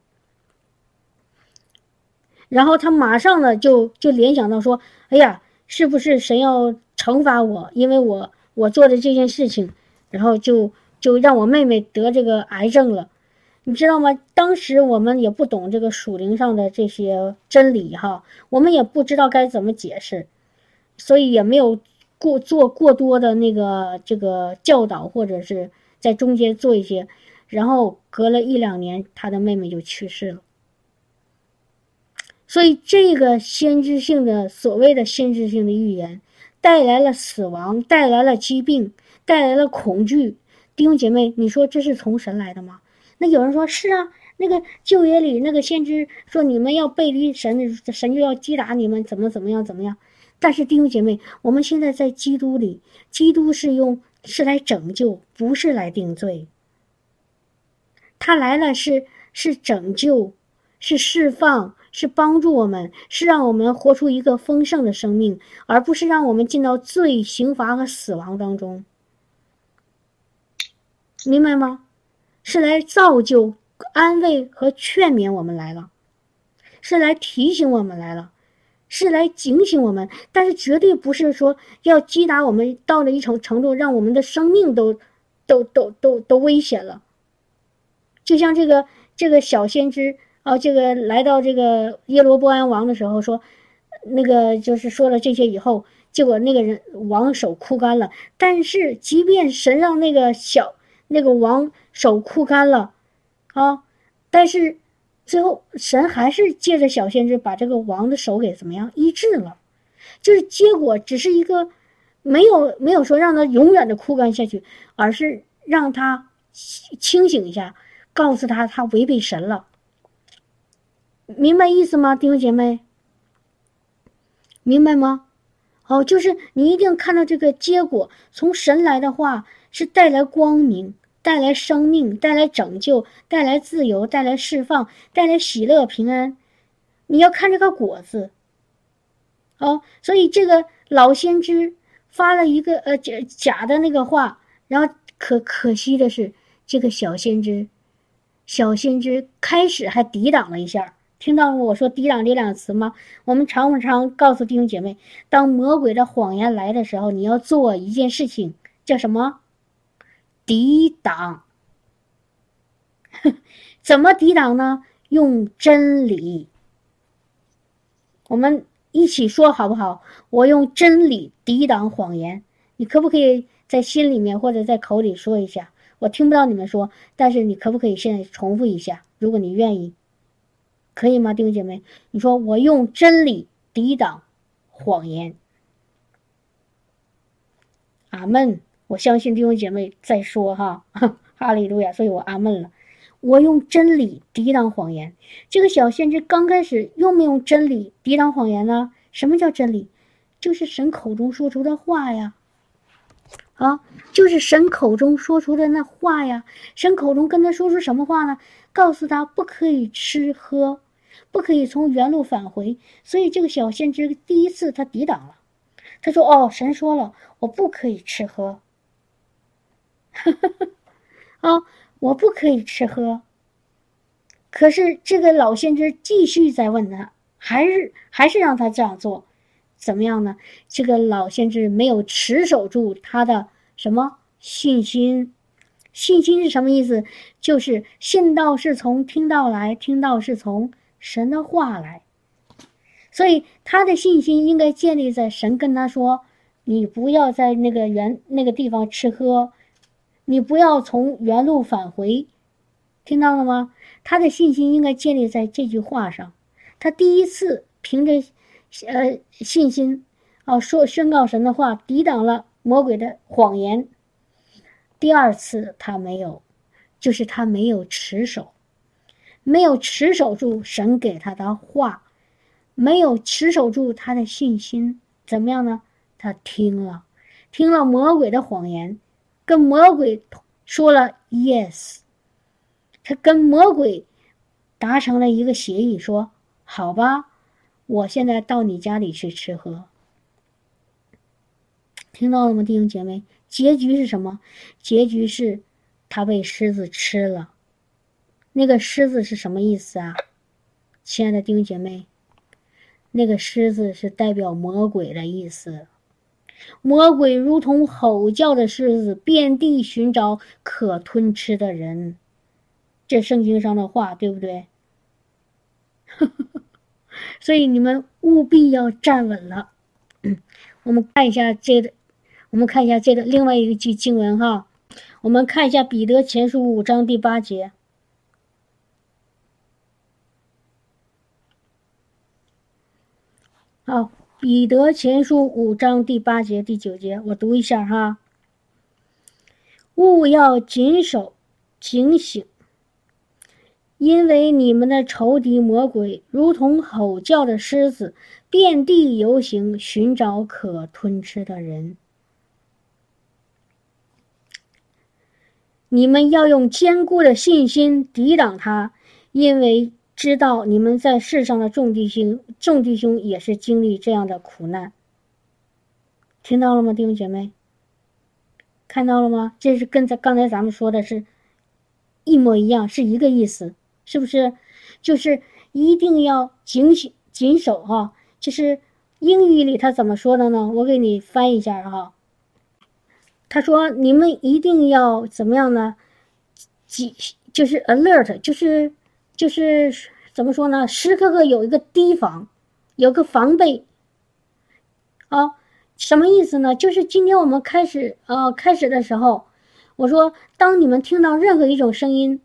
然后她马上呢就就联想到说，哎呀，是不是神要惩罚我，因为我我做的这件事情，然后就就让我妹妹得这个癌症了，你知道吗？当时我们也不懂这个属灵上的这些真理哈，我们也不知道该怎么解释。所以也没有过做过多的那个这个教导，或者是在中间做一些，然后隔了一两年，他的妹妹就去世了。所以这个先知性的所谓的先知性的预言，带来了死亡，带来了疾病，带来了恐惧。弟兄姐妹，你说这是从神来的吗？那有人说是啊，那个旧约里那个先知说你们要背离神，神就要击打你们，怎么怎么样怎么样。但是弟兄姐妹，我们现在在基督里，基督是用是来拯救，不是来定罪。他来了是是拯救，是释放，是帮助我们，是让我们活出一个丰盛的生命，而不是让我们进到罪、刑罚和死亡当中。明白吗？是来造就、安慰和劝勉我们来了，是来提醒我们来了。是来警醒我们，但是绝对不是说要击打我们到了一种程度，让我们的生命都都都都都危险了。就像这个这个小先知啊，这个来到这个耶罗波安王的时候说，那个就是说了这些以后，结果那个人王手枯干了。但是即便神让那个小那个王手枯干了，啊，但是。最后，神还是借着小先知把这个王的手给怎么样医治了，就是结果只是一个没有没有说让他永远的枯干下去，而是让他清醒一下，告诉他他违背神了。明白意思吗，弟兄姐妹？明白吗？哦，就是你一定看到这个结果，从神来的话是带来光明。带来生命，带来拯救，带来自由，带来释放，带来喜乐平安。你要看这个果子，哦，所以这个老先知发了一个呃假假的那个话，然后可可惜的是，这个小先知，小先知开始还抵挡了一下。听到我说抵挡这两个词吗？我们常不常告诉弟兄姐妹，当魔鬼的谎言来的时候，你要做一件事情，叫什么？抵挡，怎么抵挡呢？用真理。我们一起说好不好？我用真理抵挡谎言。你可不可以在心里面或者在口里说一下？我听不到你们说，但是你可不可以现在重复一下？如果你愿意，可以吗，弟兄姐妹？你说我用真理抵挡谎言。阿门。我相信弟兄姐妹在说哈，哈利路亚，所以我阿门了。我用真理抵挡谎言。这个小先知刚开始用没用真理抵挡谎言呢？什么叫真理？就是神口中说出的话呀，啊，就是神口中说出的那话呀。神口中跟他说出什么话呢？告诉他不可以吃喝，不可以从原路返回。所以这个小先知第一次他抵挡了，他说：“哦，神说了，我不可以吃喝。”啊，我不可以吃喝。可是这个老先知继续在问他，还是还是让他这样做，怎么样呢？这个老先知没有持守住他的什么信心？信心是什么意思？就是信道是从听到来，听到是从神的话来。所以他的信心应该建立在神跟他说：“你不要在那个原那个地方吃喝。”你不要从原路返回，听到了吗？他的信心应该建立在这句话上。他第一次凭着，呃，信心，啊，说宣告神的话，抵挡了魔鬼的谎言。第二次他没有，就是他没有持守。没有持守住神给他的话，没有持守住他的信心，怎么样呢？他听了，听了魔鬼的谎言，跟魔鬼说了 yes，他跟魔鬼达成了一个协议，说好吧，我现在到你家里去吃喝。听到了吗，弟兄姐妹？结局是什么？结局是，他被狮子吃了。那个狮子是什么意思啊？亲爱的弟兄姐妹，那个狮子是代表魔鬼的意思。魔鬼如同吼叫的狮子，遍地寻找可吞吃的人。这圣经上的话，对不对？所以你们务必要站稳了。我们看一下这个。我们看一下这个另外一个句经文哈，我们看一下彼得前书五章第八节。好，彼得前书五章第八节、第九节，我读一下哈。勿要谨守、警醒，因为你们的仇敌魔鬼如同吼叫的狮子，遍地游行，寻找可吞吃的人。你们要用坚固的信心抵挡他，因为知道你们在世上的众弟兄、众弟兄也是经历这样的苦难。听到了吗，弟兄姐妹？看到了吗？这是跟咱刚才咱们说的是一模一样，是一个意思，是不是？就是一定要警醒、谨守哈。就是英语里他怎么说的呢？我给你翻译一下哈。他说：“你们一定要怎么样呢？几就是 alert，就是就是怎么说呢？时刻刻有一个提防，有个防备。啊，什么意思呢？就是今天我们开始呃开始的时候，我说，当你们听到任何一种声音，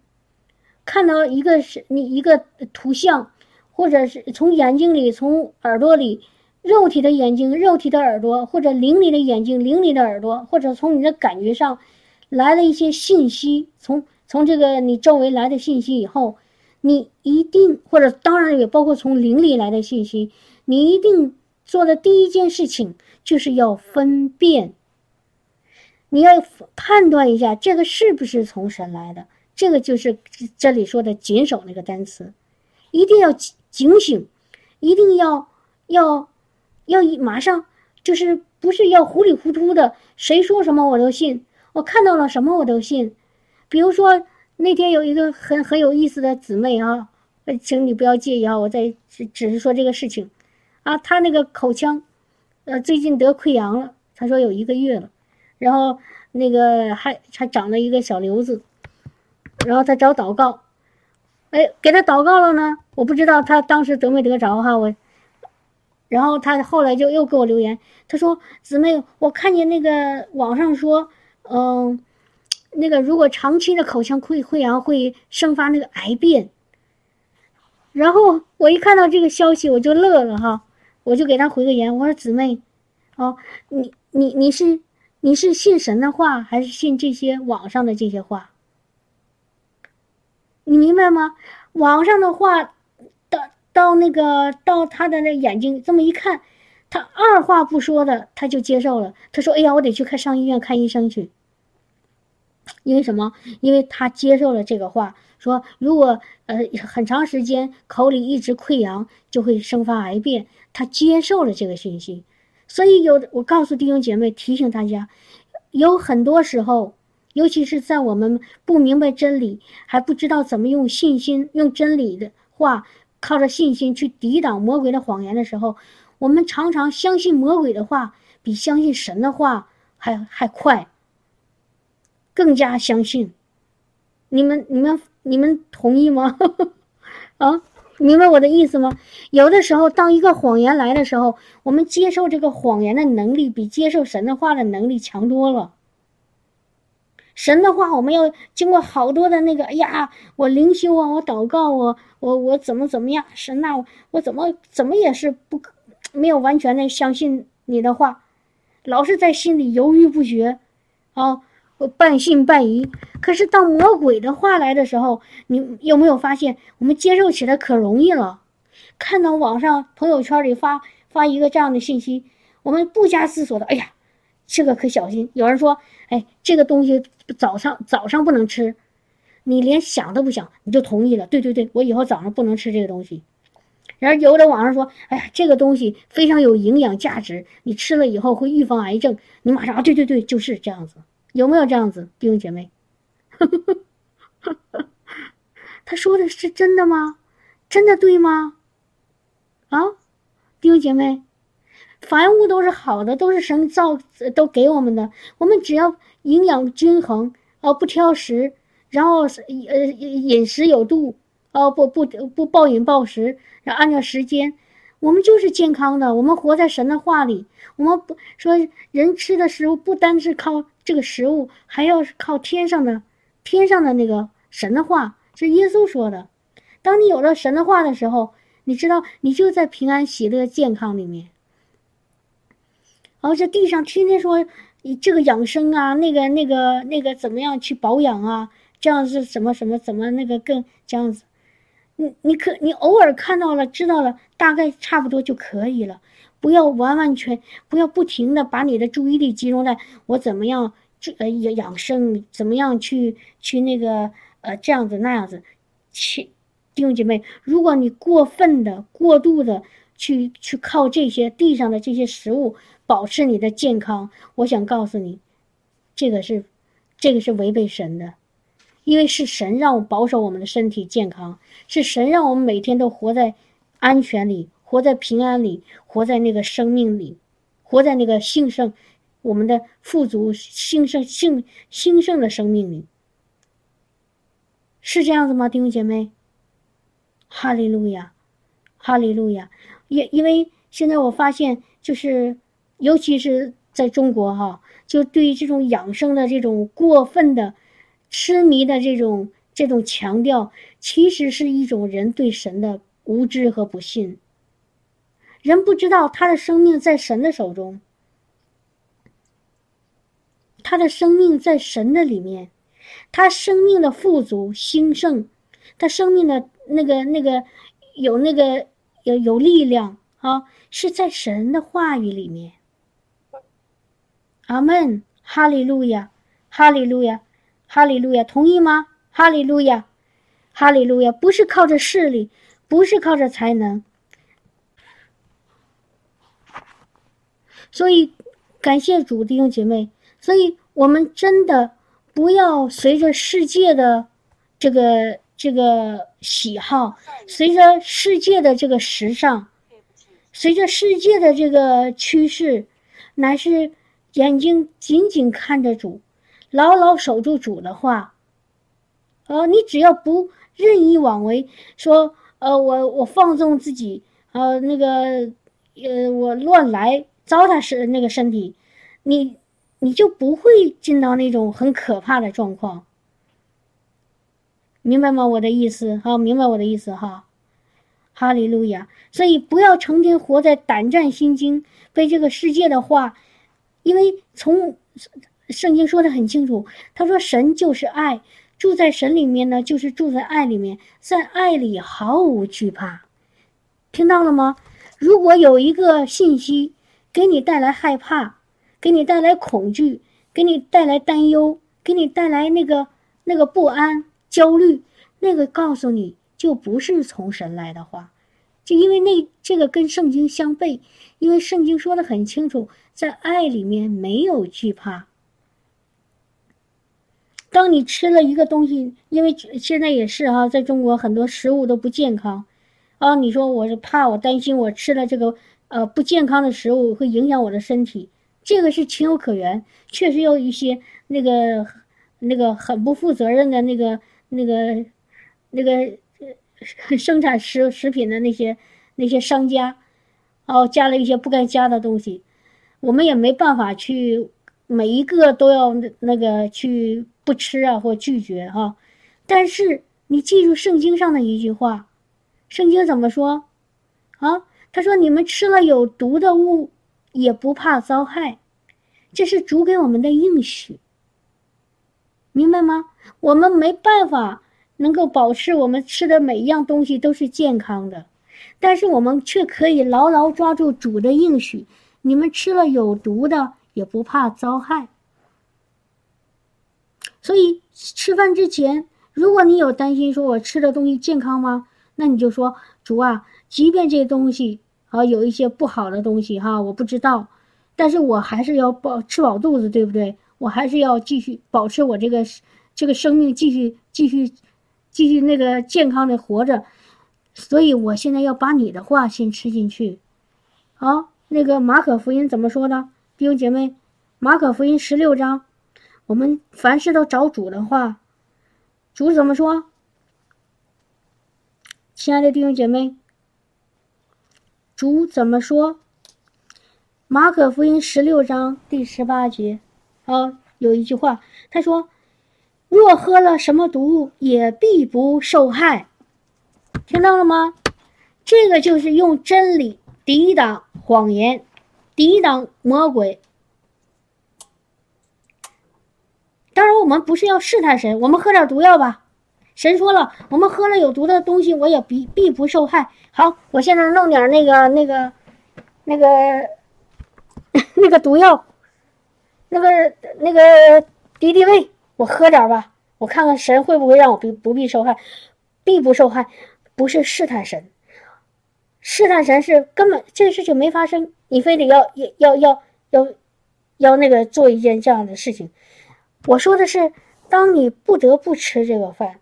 看到一个是你一个图像，或者是从眼睛里、从耳朵里。”肉体的眼睛，肉体的耳朵，或者灵里的眼睛，灵里的耳朵，或者从你的感觉上来了一些信息，从从这个你周围来的信息以后，你一定或者当然也包括从灵里来的信息，你一定做的第一件事情就是要分辨，你要判断一下这个是不是从神来的，这个就是这里说的谨守那个单词，一定要警醒，一定要要。要马上就是不是要糊里糊涂的，谁说什么我都信，我看到了什么我都信。比如说那天有一个很很有意思的姊妹啊，请你不要介意啊，我在只只是说这个事情。啊，她那个口腔呃最近得溃疡了，她说有一个月了，然后那个还还长了一个小瘤子，然后她找祷告，哎，给她祷告了呢，我不知道她当时得没得着哈我。然后她后来就又给我留言，她说：“姊妹，我看见那个网上说，嗯，那个如果长期的口腔溃溃疡会生发那个癌变。”然后我一看到这个消息，我就乐了哈，我就给他回个言，我说：“姊妹，哦，你你你是你是信神的话，还是信这些网上的这些话？你明白吗？网上的话。”到到那个到他的那眼睛这么一看，他二话不说的他就接受了。他说：“哎呀，我得去看上医院看医生去。”因为什么？因为他接受了这个话，说如果呃很长时间口里一直溃疡，就会生发癌变。他接受了这个信息，所以有我告诉弟兄姐妹，提醒大家，有很多时候，尤其是在我们不明白真理，还不知道怎么用信心、用真理的话。靠着信心去抵挡魔鬼的谎言的时候，我们常常相信魔鬼的话，比相信神的话还还快，更加相信。你们、你们、你们同意吗？啊，明白我的意思吗？有的时候，当一个谎言来的时候，我们接受这个谎言的能力，比接受神的话的能力强多了。神的话，我们要经过好多的那个，哎呀，我灵修啊，我祷告啊，我我怎么怎么样？神呐，我怎么怎么也是不，没有完全的相信你的话，老是在心里犹豫不决，啊，我半信半疑。可是当魔鬼的话来的时候，你有没有发现我们接受起来可容易了？看到网上朋友圈里发发一个这样的信息，我们不加思索的，哎呀，这个可小心。有人说，哎，这个东西早上早上不能吃，你连想都不想，你就同意了。对对对，我以后早上不能吃这个东西。然后有的网上说，哎呀，这个东西非常有营养价值，你吃了以后会预防癌症。你马上啊，对对对，就是这样子。有没有这样子，弟兄姐妹？他说的是真的吗？真的对吗？啊，弟兄姐妹，凡物都是好的，都是神造都给我们的，我们只要营养均衡，哦，不挑食，然后呃饮食有度。哦，不不不暴饮暴食，然后按照时间，我们就是健康的。我们活在神的话里，我们不说人吃的食物不单是靠这个食物，还要靠天上的天上的那个神的话，是耶稣说的。当你有了神的话的时候，你知道你就在平安、喜乐、健康里面。然后这地上天天说你这个养生啊，那个那个那个怎么样去保养啊？这样是什么什么怎么那个更这样子？你你可你偶尔看到了知道了大概差不多就可以了，不要完完全不要不停的把你的注意力集中在我怎么样这呃养养生怎么样去去那个呃这样子那样子，去弟兄姐妹，如果你过分的过度的去去靠这些地上的这些食物保持你的健康，我想告诉你，这个是这个是违背神的。因为是神让我保守我们的身体健康，是神让我们每天都活在安全里，活在平安里，活在那个生命里，活在那个兴盛，我们的富足兴盛兴兴盛的生命里，是这样子吗，弟兄姐妹？哈利路亚，哈利路亚！因因为现在我发现，就是尤其是在中国哈，就对于这种养生的这种过分的。痴迷的这种这种强调，其实是一种人对神的无知和不信。人不知道他的生命在神的手中，他的生命在神的里面，他生命的富足兴盛，他生命的那个那个有那个有有力量啊，是在神的话语里面。阿门，哈利路亚，哈利路亚。哈利路亚，同意吗？哈利路亚，哈利路亚，不是靠着势力，不是靠着才能。所以，感谢主弟兄姐妹。所以我们真的不要随着世界的这个这个喜好，随着世界的这个时尚，随着世界的这个趋势，乃是眼睛紧紧看着主。牢牢守住主的话，呃，你只要不任意妄为，说，呃，我我放纵自己，呃，那个，呃，我乱来糟蹋身那个身体，你你就不会进到那种很可怕的状况，明白吗？我的意思，好，明白我的意思哈，哈利路亚。所以不要成天活在胆战心惊，被这个世界的话，因为从。圣经说的很清楚，他说神就是爱，住在神里面呢，就是住在爱里面，在爱里毫无惧怕，听到了吗？如果有一个信息给你带来害怕，给你带来恐惧，给你带来担忧，给你带来那个那个不安、焦虑，那个告诉你就不是从神来的话，就因为那这个跟圣经相悖，因为圣经说的很清楚，在爱里面没有惧怕。当你吃了一个东西，因为现在也是哈，在中国很多食物都不健康，啊，你说我是怕我担心我吃了这个呃不健康的食物会影响我的身体，这个是情有可原，确实有一些那个那个很不负责任的那个那个那个生产食食品的那些那些商家，哦，加了一些不该加的东西，我们也没办法去每一个都要那个去。不吃啊，或拒绝哈，但是你记住圣经上的一句话，圣经怎么说？啊，他说你们吃了有毒的物，也不怕遭害，这是主给我们的应许。明白吗？我们没办法能够保持我们吃的每一样东西都是健康的，但是我们却可以牢牢抓住主的应许：你们吃了有毒的，也不怕遭害。所以吃饭之前，如果你有担心，说我吃的东西健康吗？那你就说主啊，即便这些东西啊有一些不好的东西哈，我不知道，但是我还是要饱吃饱肚子，对不对？我还是要继续保持我这个这个生命，继续继续继续那个健康的活着。所以我现在要把你的话先吃进去。好，那个马可福音怎么说的？弟兄姐妹，马可福音十六章。我们凡事都找主的话，主怎么说？亲爱的弟兄姐妹，主怎么说？马可福音十六章第十八节，啊，有一句话，他说：“若喝了什么毒物，也必不受害。”听到了吗？这个就是用真理抵挡谎言，抵挡魔鬼。当然，我们不是要试探神，我们喝点毒药吧。神说了，我们喝了有毒的东西，我也必必不受害。好，我现在弄点那个、那个、那个、那个毒药，那个、那个敌敌畏，我喝点吧，我看看神会不会让我不不必受害，必不受害。不是试探神，试探神是根本这个事情没发生，你非得要要要要要要那个做一件这样的事情。我说的是，当你不得不吃这个饭，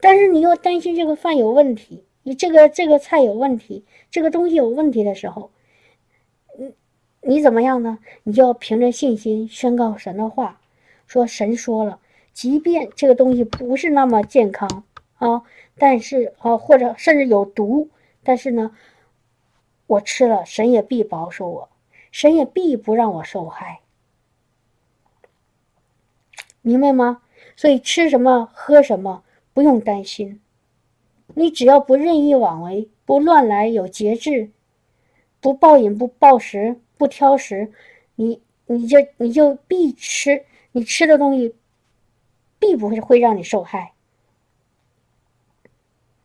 但是你又担心这个饭有问题，你这个这个菜有问题，这个东西有问题的时候，你你怎么样呢？你就要凭着信心宣告神的话，说神说了，即便这个东西不是那么健康啊，但是啊，或者甚至有毒，但是呢，我吃了，神也必保守我，神也必不让我受害。明白吗？所以吃什么喝什么不用担心，你只要不任意妄为，不乱来，有节制，不暴饮不暴食，不挑食，你你就你就必吃，你吃的东西必不会会让你受害，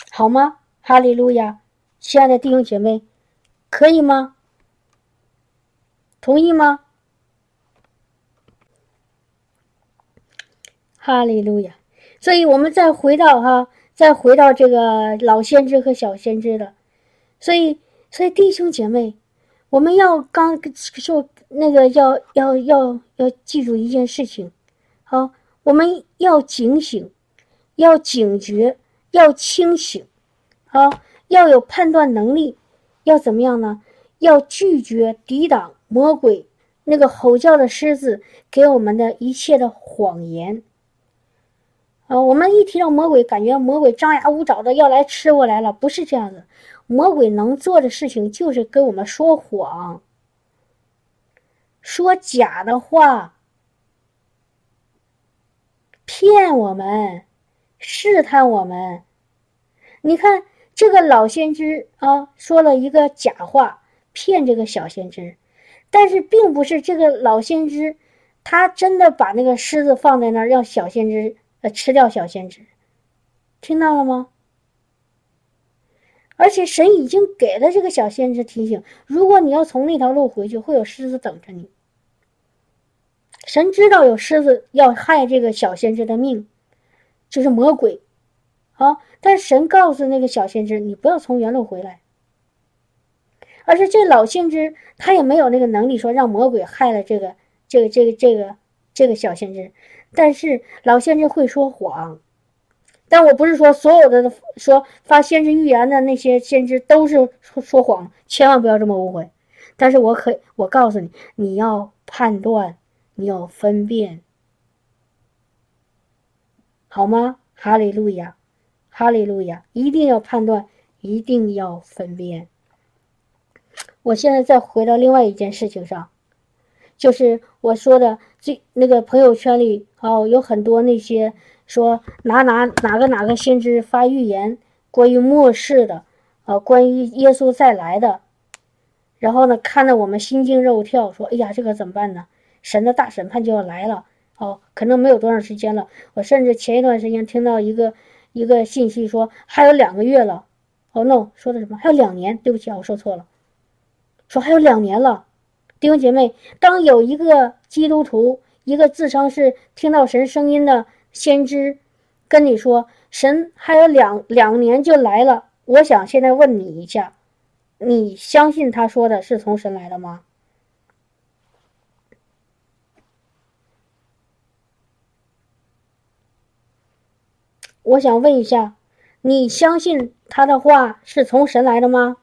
好吗？哈利路亚，亲爱的弟兄姐妹，可以吗？同意吗？哈利路亚，所以我们再回到哈，再回到这个老先知和小先知的，所以，所以弟兄姐妹，我们要刚说那个要要要要记住一件事情，好，我们要警醒，要警觉，要清醒，好，要有判断能力，要怎么样呢？要拒绝抵挡魔鬼那个吼叫的狮子给我们的一切的谎言。啊，我们一提到魔鬼，感觉魔鬼张牙舞爪的要来吃我来了，不是这样的。魔鬼能做的事情就是跟我们说谎，说假的话，骗我们，试探我们。你看这个老先知啊，说了一个假话，骗这个小先知，但是并不是这个老先知，他真的把那个狮子放在那儿，让小先知。呃，吃掉小先知，听到了吗？而且神已经给了这个小先知提醒：如果你要从那条路回去，会有狮子等着你。神知道有狮子要害这个小先知的命，就是魔鬼。啊！但神告诉那个小先知：你不要从原路回来。而且这老先知他也没有那个能力说让魔鬼害了这个这个这个这个这个小先知。但是老先知会说谎，但我不是说所有的说发先知预言的那些先知都是说说谎，千万不要这么误会。但是我可我告诉你，你要判断，你要分辨，好吗？哈利路亚，哈利路亚，一定要判断，一定要分辨。我现在再回到另外一件事情上。就是我说的这那个朋友圈里哦，有很多那些说哪哪哪个哪个先知发预言关于末世的，呃，关于耶稣再来的，然后呢，看得我们心惊肉跳，说哎呀，这个怎么办呢？神的大审判就要来了哦，可能没有多长时间了。我甚至前一段时间听到一个一个信息说还有两个月了。哦，no，说的什么？还有两年？对不起啊，我说错了。说还有两年了，弟兄姐妹，当有一个基督徒，一个自称是听到神声音的先知，跟你说神还有两两年就来了，我想现在问你一下，你相信他说的是从神来的吗？我想问一下，你相信他的话是从神来的吗？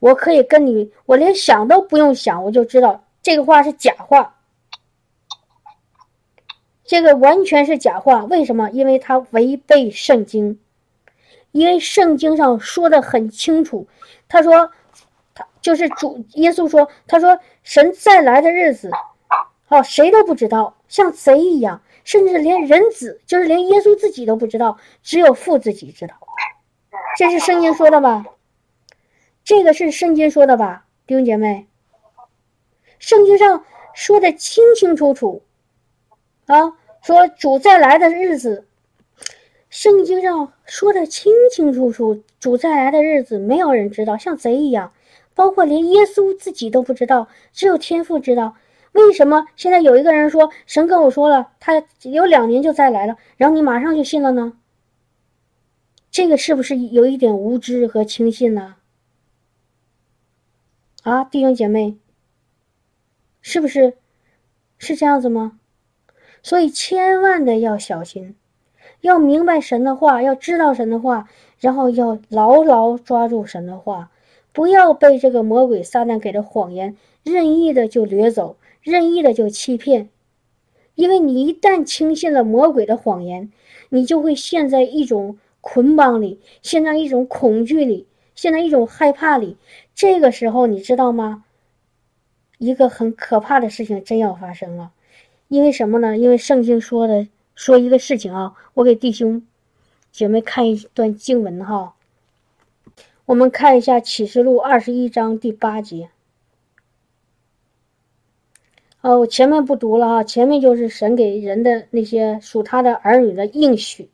我可以跟你，我连想都不用想，我就知道这个话是假话，这个完全是假话。为什么？因为它违背圣经，因为圣经上说的很清楚，他说，他就是主耶稣说，他说神再来的日子，哦，谁都不知道，像贼一样。甚至连人子，就是连耶稣自己都不知道，只有父自己知道。这是圣经说的吧？这个是圣经说的吧，弟兄姐妹？圣经上说的清清楚楚啊，说主再来的日子，圣经上说的清清楚楚，主再来的日子没有人知道，像贼一样，包括连耶稣自己都不知道，只有天父知道。为什么现在有一个人说神跟我说了，他有两年就再来了，然后你马上就信了呢？这个是不是有一点无知和轻信呢？啊，弟兄姐妹，是不是是这样子吗？所以千万的要小心，要明白神的话，要知道神的话，然后要牢牢抓住神的话，不要被这个魔鬼撒旦给的谎言任意的就掠走。任意的就欺骗，因为你一旦轻信了魔鬼的谎言，你就会陷在一种捆绑里，陷在一种恐惧里，陷在一种害怕里。这个时候，你知道吗？一个很可怕的事情真要发生了，因为什么呢？因为圣经说的说一个事情啊，我给弟兄姐妹看一段经文哈，我们看一下启示录二十一章第八节。哦，我前面不读了啊，前面就是神给人的那些属他的儿女的应许，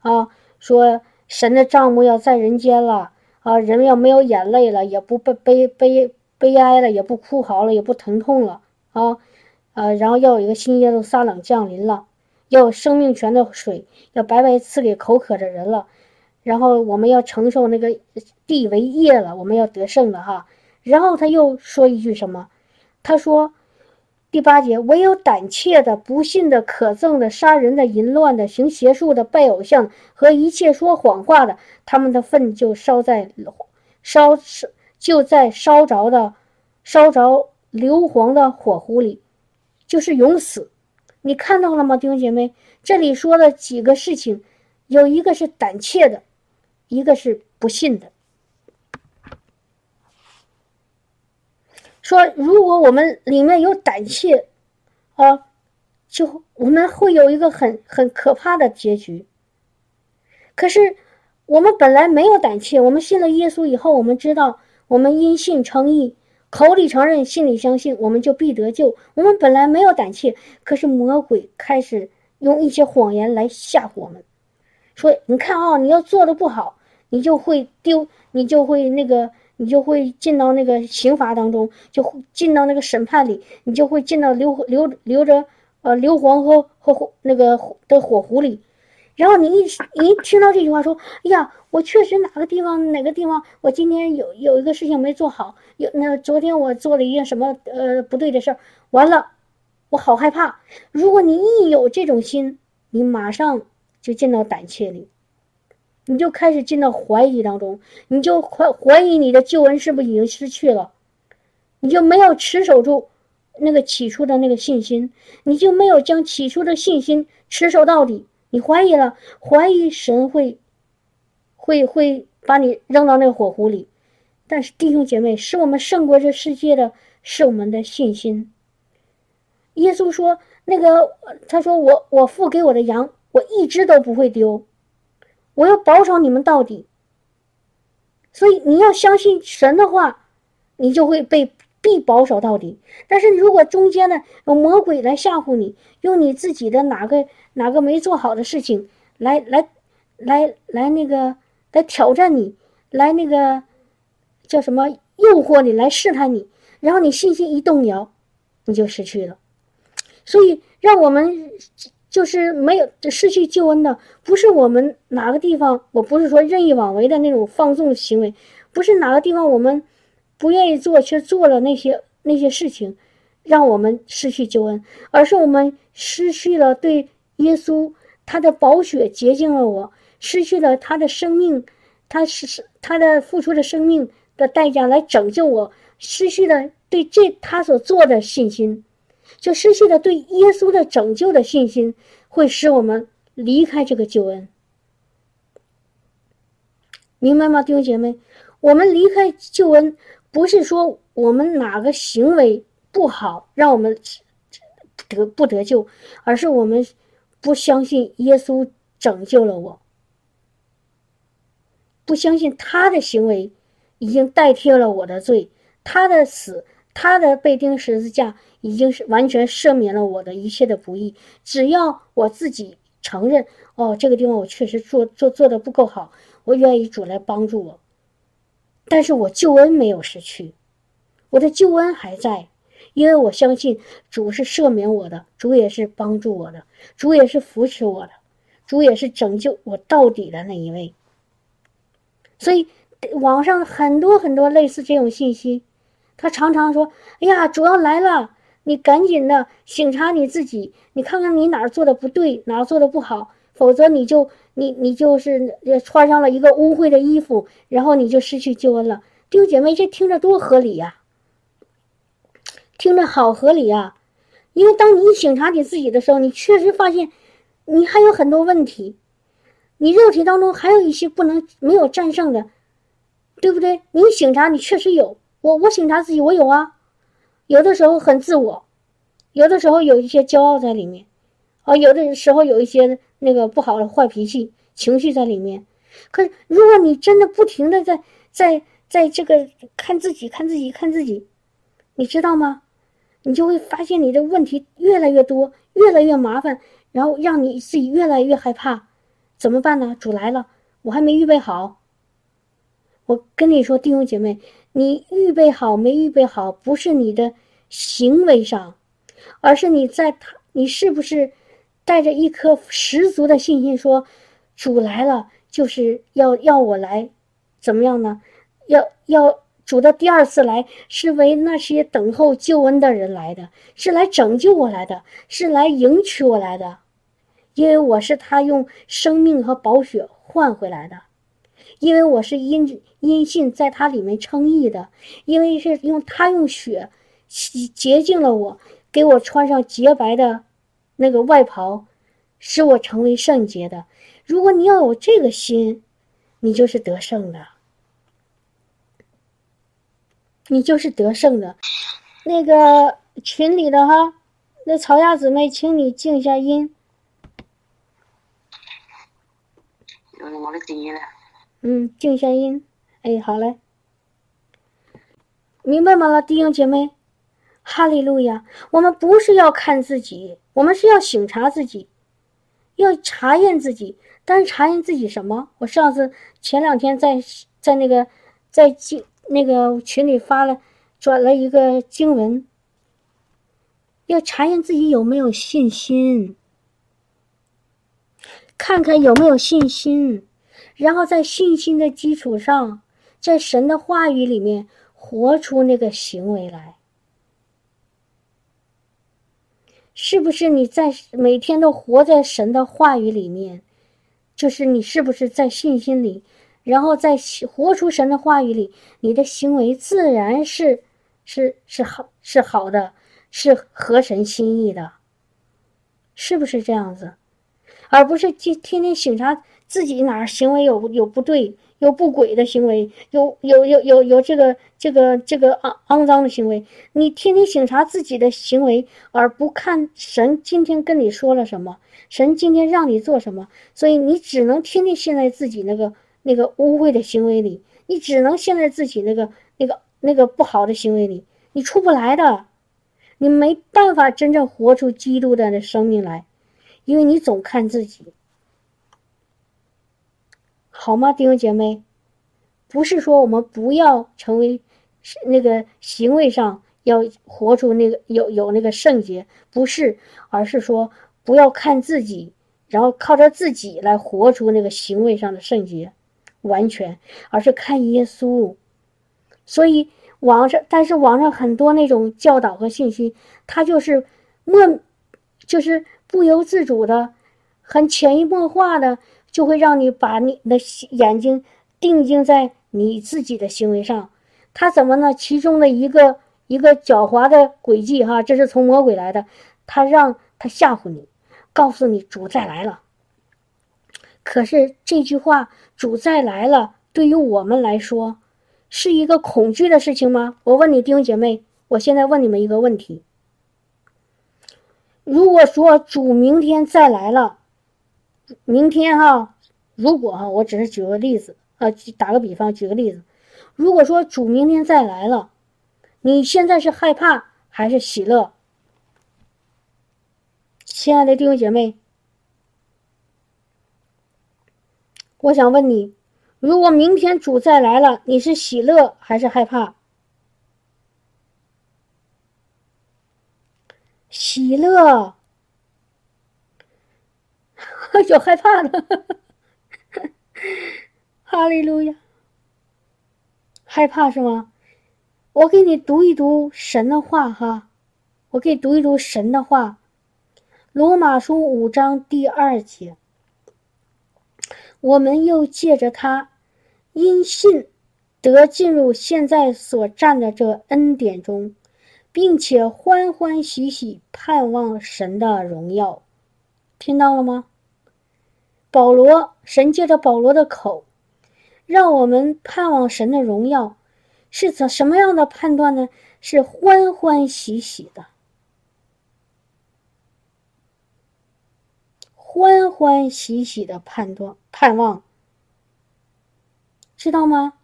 啊，说神的账目要在人间了，啊，人要没有眼泪了，也不悲悲悲悲哀了，也不哭嚎了，也不疼痛了，啊，呃，然后要有一个新耶路撒冷降临了，要生命泉的水要白白赐给口渴的人了，然后我们要承受那个地为业了，我们要得胜了哈，然后他又说一句什么？他说。第八节，唯有胆怯的、不信的、可憎的、杀人的、淫乱的、行邪术的、拜偶像和一切说谎话的，他们的粪就烧在烧烧就在烧着的烧着硫磺的火湖里，就是永死。你看到了吗，弟兄姐妹？这里说的几个事情，有一个是胆怯的，一个是不信的。说，如果我们里面有胆怯，啊，就我们会有一个很很可怕的结局。可是我们本来没有胆怯，我们信了耶稣以后，我们知道，我们因信称义，口里承认，心里相信，我们就必得救。我们本来没有胆怯，可是魔鬼开始用一些谎言来吓唬我们，说，你看啊，你要做的不好，你就会丢，你就会那个。你就会进到那个刑罚当中，就会进到那个审判里，你就会进到硫硫硫着呃硫磺和和火那个的火湖里。然后你一你一听到这句话说，哎呀，我确实哪个地方哪个地方，我今天有有一个事情没做好，有那昨天我做了一件什么呃不对的事儿，完了，我好害怕。如果你一有这种心，你马上就进到胆怯里。你就开始进到怀疑当中，你就怀怀疑你的救恩是不是已经失去了，你就没有持守住那个起初的那个信心，你就没有将起初的信心持守到底，你怀疑了，怀疑神会，会会把你扔到那个火湖里，但是弟兄姐妹，使我们胜过这世界的是我们的信心。耶稣说：“那个，他说我我父给我的羊，我一只都不会丢。”我要保守你们到底，所以你要相信神的话，你就会被必保守到底。但是如果中间呢有魔鬼来吓唬你，用你自己的哪个哪个没做好的事情来来来来那个来挑战你，来那个叫什么诱惑你，来试探你，然后你信心一动摇，你就失去了。所以让我们。就是没有失去救恩的，不是我们哪个地方，我不是说任意妄为的那种放纵行为，不是哪个地方我们不愿意做却做了那些那些事情，让我们失去救恩，而是我们失去了对耶稣他的宝血洁净了我，失去了他的生命，他是是他的付出的生命的代价来拯救我，失去了对这他所做的信心。就失去了对耶稣的拯救的信心，会使我们离开这个救恩，明白吗，弟兄姐妹？我们离开救恩，不是说我们哪个行为不好让我们得不得救，而是我们不相信耶稣拯救了我，不相信他的行为已经代替了我的罪，他的死，他的被钉十字架。已经是完全赦免了我的一切的不义，只要我自己承认，哦，这个地方我确实做做做的不够好，我愿意主来帮助我。但是我救恩没有失去，我的救恩还在，因为我相信主是赦免我的，主也是帮助我的，主也是扶持我的，主也是拯救我到底的那一位。所以网上很多很多类似这种信息，他常常说：“哎呀，主要来了。”你赶紧的醒察你自己，你看看你哪儿做的不对，哪儿做的不好，否则你就你你就是穿上了一个污秽的衣服，然后你就失去救恩了。弟兄姐妹，这听着多合理呀！听着好合理呀！因为当你一醒察你自己的时候，你确实发现你还有很多问题，你肉体当中还有一些不能没有战胜的，对不对？你醒察，你确实有。我我醒察自己，我有啊。有的时候很自我，有的时候有一些骄傲在里面，啊，有的时候有一些那个不好的坏脾气情绪在里面。可是，如果你真的不停的在在在这个看自己、看自己、看自己，你知道吗？你就会发现你的问题越来越多，越来越麻烦，然后让你自己越来越害怕。怎么办呢？主来了，我还没预备好。我跟你说，弟兄姐妹。你预备好没预备好，不是你的行为上，而是你在他，你是不是带着一颗十足的信心说，主来了就是要要我来，怎么样呢？要要主的第二次来是为那些等候救恩的人来的，是来拯救我来的，是来迎娶我来的，因为我是他用生命和宝血换回来的。因为我是因因信在他里面称义的，因为是用他用血洗洁净了我，给我穿上洁白的那个外袍，使我成为圣洁的。如果你要有这个心，你就是得胜的，你就是得胜的。那个群里的哈，那曹家姊妹，请你静一下音。嗯，静下音，哎，好嘞，明白吗，弟兄姐妹？哈利路亚！我们不是要看自己，我们是要醒察自己，要查验自己。但是查验自己什么？我上次前两天在在那个在经那个群里发了转了一个经文，要查验自己有没有信心，看看有没有信心。然后在信心的基础上，在神的话语里面活出那个行为来，是不是你在每天都活在神的话语里面？就是你是不是在信心里，然后在活出神的话语里，你的行为自然是是是好是好的，是合神心意的，是不是这样子？而不是天天天醒察。自己哪行为有有不对，有不轨的行为，有有有有有这个这个这个肮肮脏的行为，你天天醒察自己的行为，而不看神今天跟你说了什么，神今天让你做什么，所以你只能天天陷在自己那个那个污秽的行为里，你只能陷在自己那个那个那个不好的行为里，你出不来的，你没办法真正活出基督的生命来，因为你总看自己，好吗，弟兄姐妹？不是说我们不要成为那个行为上要活出那个有有那个圣洁，不是，而是说不要看自己，然后靠着自己来活出那个行为上的圣洁，完全，而是看耶稣。所以网上，但是网上很多那种教导和信息，它就是默，就是不由自主的，很潜移默化的，就会让你把你的眼睛定睛在你自己的行为上。他怎么呢？其中的一个一个狡猾的诡计，哈，这是从魔鬼来的，他让他吓唬你，告诉你主再来了。可是这句话“主再来了”，对于我们来说。是一个恐惧的事情吗？我问你弟兄姐妹，我现在问你们一个问题：如果说主明天再来了，明天哈，如果哈，我只是举个例子啊，打个比方，举个例子，如果说主明天再来了，你现在是害怕还是喜乐？亲爱的弟兄姐妹，我想问你。如果明天主再来了，你是喜乐还是害怕？喜乐，有害怕的，哈利路亚，害怕是吗？我给你读一读神的话哈，我给你读一读神的话，《罗马书》五章第二节。我们又借着他，因信得进入现在所站的这恩典中，并且欢欢喜喜盼望神的荣耀。听到了吗？保罗，神借着保罗的口，让我们盼望神的荣耀，是怎什么样的判断呢？是欢欢喜喜的。欢欢喜喜的判断、盼望，知道吗？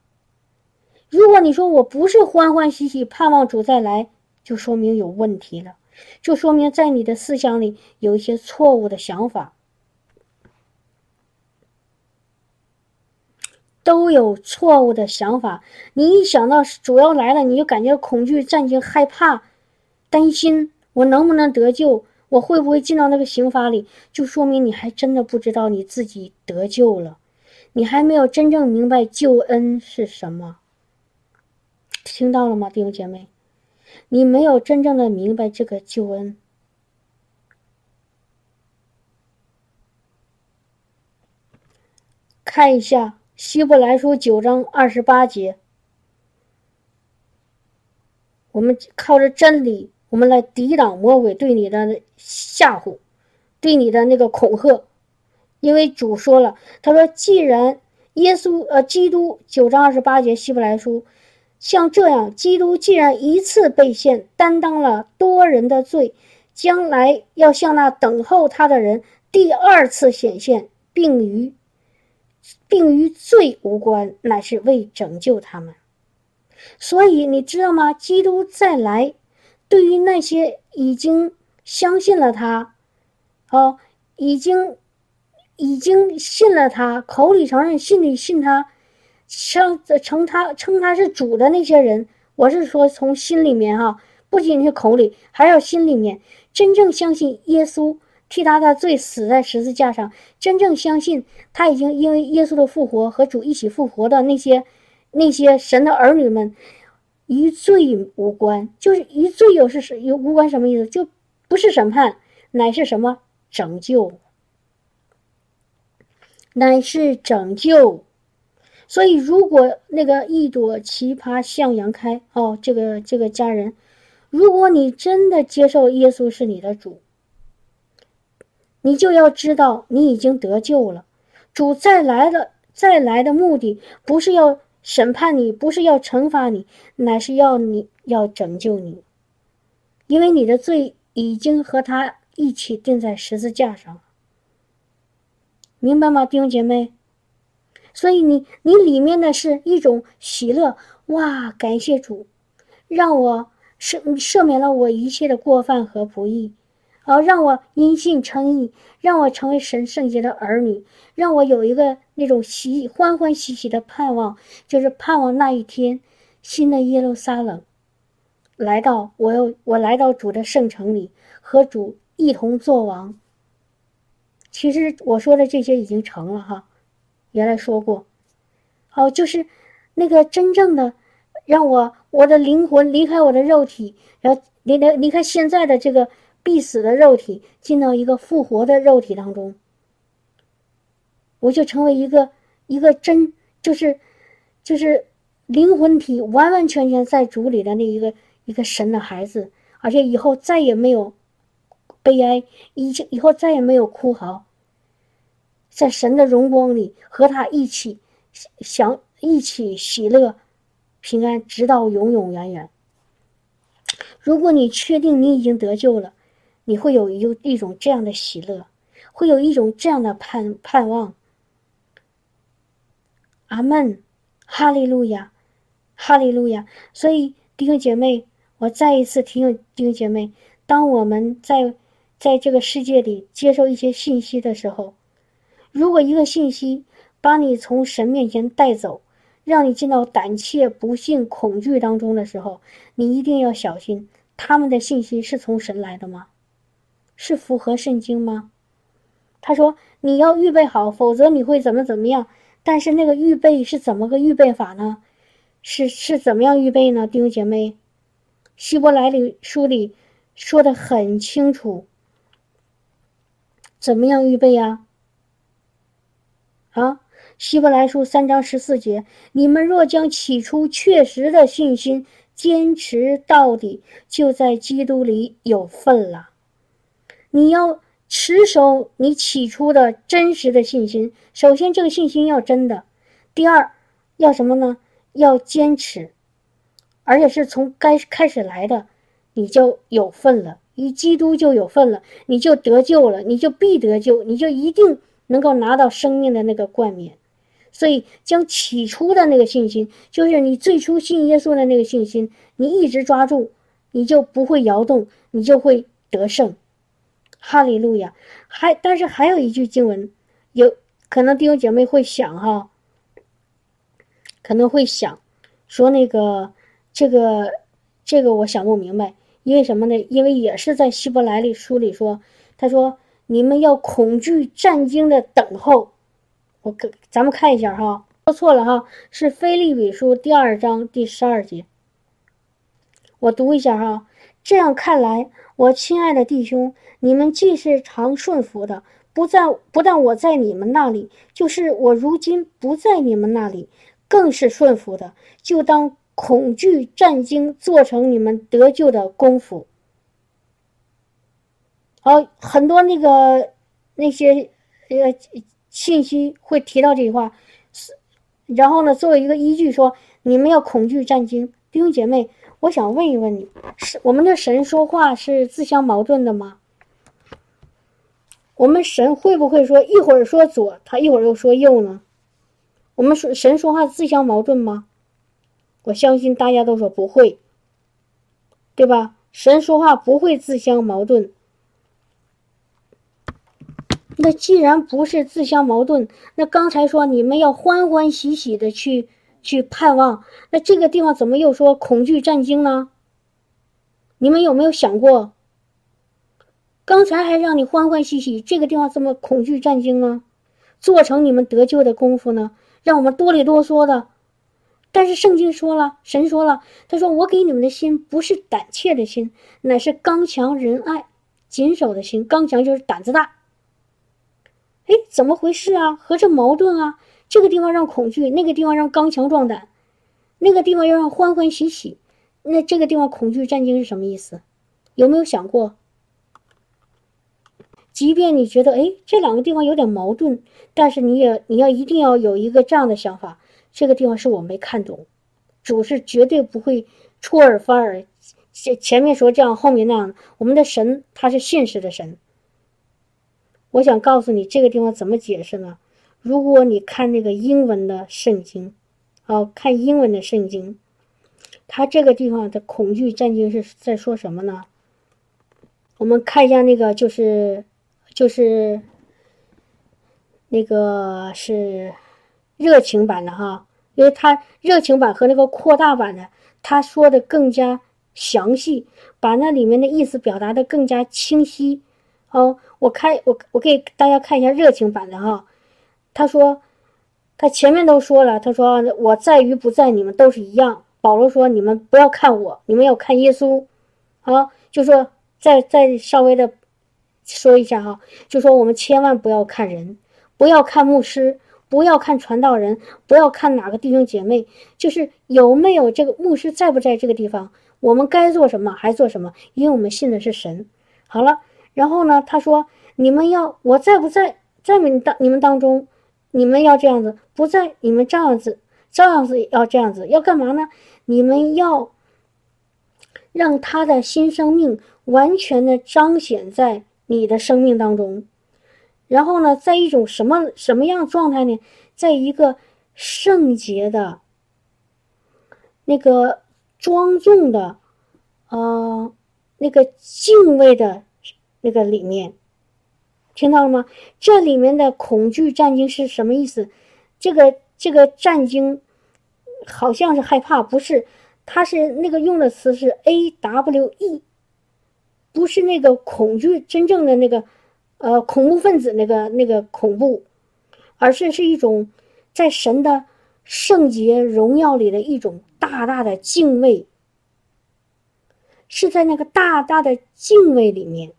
如果你说我不是欢欢喜喜盼望主再来，就说明有问题了，就说明在你的思想里有一些错误的想法，都有错误的想法。你一想到主要来了，你就感觉恐惧、战惊、害怕、担心，我能不能得救？我会不会进到那个刑罚里？就说明你还真的不知道你自己得救了，你还没有真正明白救恩是什么。听到了吗，弟兄姐妹？你没有真正的明白这个救恩。看一下《希伯来书》九章二十八节，我们靠着真理。我们来抵挡魔鬼对你的吓唬，对你的那个恐吓，因为主说了，他说：“既然耶稣呃，基督九章二十八节希伯来书，像这样，基督既然一次被献，担当了多人的罪，将来要向那等候他的人第二次显现，并与并与罪无关，乃是为拯救他们。所以你知道吗？基督再来。”对于那些已经相信了他，哦，已经已经信了他，口里承认，心里信他，称称他称他是主的那些人，我是说从心里面哈，不仅是口里，还要心里面真正相信耶稣替他的罪死在十字架上，真正相信他已经因为耶稣的复活和主一起复活的那些那些神的儿女们。与罪无关，就是与罪有是是有无关什么意思？就不是审判，乃是什么拯救？乃是拯救。所以，如果那个一朵奇葩向阳开哦，这个这个家人，如果你真的接受耶稣是你的主，你就要知道你已经得救了。主再来的再来的目的不是要。审判你不是要惩罚你，乃是要你要拯救你，因为你的罪已经和他一起钉在十字架上，明白吗，弟兄姐妹？所以你你里面的是一种喜乐，哇！感谢主，让我赦赦免了我一切的过犯和不义，然后，让我因信称义，让我成为神圣洁的儿女，让我有一个那种喜欢欢喜喜的盼望，就是盼望那一天，新的耶路撒冷来到，我要我来到主的圣城里，和主一同作王。其实我说的这些已经成了哈，原来说过，哦，就是那个真正的让我我的灵魂离开我的肉体，然后离离离开现在的这个必死的肉体，进到一个复活的肉体当中，我就成为一个一个真就是就是灵魂体完完全全在主里的那一个一个神的孩子，而且以后再也没有悲哀，以以后再也没有哭嚎。在神的荣光里，和他一起享一起喜乐、平安，直到永永远远。如果你确定你已经得救了，你会有一一种这样的喜乐，会有一种这样的盼盼望。阿门，哈利路亚，哈利路亚。所以弟兄姐妹，我再一次提醒弟兄姐妹：当我们在在这个世界里接受一些信息的时候，如果一个信息把你从神面前带走，让你进到胆怯、不幸、恐惧当中的时候，你一定要小心。他们的信息是从神来的吗？是符合圣经吗？他说你要预备好，否则你会怎么怎么样。但是那个预备是怎么个预备法呢？是是怎么样预备呢？弟兄姐妹，希伯来里书里说的很清楚，怎么样预备呀？啊，希伯来书三章十四节，你们若将起初确实的信心坚持到底，就在基督里有份了。你要持守你起初的真实的信心，首先这个信心要真的，第二要什么呢？要坚持，而且是从该开始来的，你就有份了，与基督就有份了，你就得救了，你就必得救，你就一定。能够拿到生命的那个冠冕，所以将起初的那个信心，就是你最初信耶稣的那个信心，你一直抓住，你就不会摇动，你就会得胜。哈利路亚！还但是还有一句经文，有可能弟兄姐妹会想哈，可能会想说那个这个这个我想不明白，因为什么呢？因为也是在希伯来里书里说，他说。你们要恐惧战惊的等候，我给咱们看一下哈，说错了哈，是菲利比书第二章第十二节。我读一下哈，这样看来，我亲爱的弟兄，你们既是常顺服的，不在不但我在你们那里，就是我如今不在你们那里，更是顺服的，就当恐惧战惊做成你们得救的功夫。好，很多那个那些呃信息会提到这句话，然后呢，作为一个依据说，你们要恐惧战惊。弟兄姐妹，我想问一问你，是我们的神说话是自相矛盾的吗？我们神会不会说一会儿说左，他一会儿又说右呢？我们说神说话自相矛盾吗？我相信大家都说不会，对吧？神说话不会自相矛盾。那既然不是自相矛盾，那刚才说你们要欢欢喜喜的去去盼望，那这个地方怎么又说恐惧战惊呢？你们有没有想过？刚才还让你欢欢喜喜，这个地方怎么恐惧战惊呢？做成你们得救的功夫呢？让我们哆里哆嗦的。但是圣经说了，神说了，他说我给你们的心不是胆怯的心，乃是刚强仁爱、谨守的心。刚强就是胆子大。哎，怎么回事啊？和这矛盾啊？这个地方让恐惧，那个地方让刚强壮胆，那个地方要让欢欢喜喜，那这个地方恐惧战惊是什么意思？有没有想过？即便你觉得哎，这两个地方有点矛盾，但是你也你要一定要有一个这样的想法：这个地方是我没看懂，主是绝对不会出尔反尔，前前面说这样，后面那样。我们的神他是现实的神。我想告诉你这个地方怎么解释呢？如果你看那个英文的圣经，哦，看英文的圣经，它这个地方的恐惧战惊是在说什么呢？我们看一下那个，就是就是那个是热情版的哈，因为它热情版和那个扩大版的，他说的更加详细，把那里面的意思表达的更加清晰。哦，我看我我给大家看一下热情版的哈，他说。他前面都说了，他说我在与不在，你们都是一样。保罗说，你们不要看我，你们要看耶稣。啊，就说再再稍微的说一下哈，就说我们千万不要看人，不要看牧师，不要看传道人，不要看哪个弟兄姐妹，就是有没有这个牧师在不在这个地方，我们该做什么还做什么，因为我们信的是神。好了，然后呢，他说你们要我在不在，在你们当你们当中。你们要这样子，不在你们这样子，照样子要这样子，要干嘛呢？你们要让他的新生命完全的彰显在你的生命当中，然后呢，在一种什么什么样状态呢？在一个圣洁的、那个庄重的、呃，那个敬畏的那个里面。听到了吗？这里面的恐惧战惊是什么意思？这个这个战惊好像是害怕，不是？它是那个用的词是 A W E，不是那个恐惧，真正的那个呃恐怖分子那个那个恐怖，而是是一种在神的圣洁荣耀里的一种大大的敬畏，是在那个大大的敬畏里面。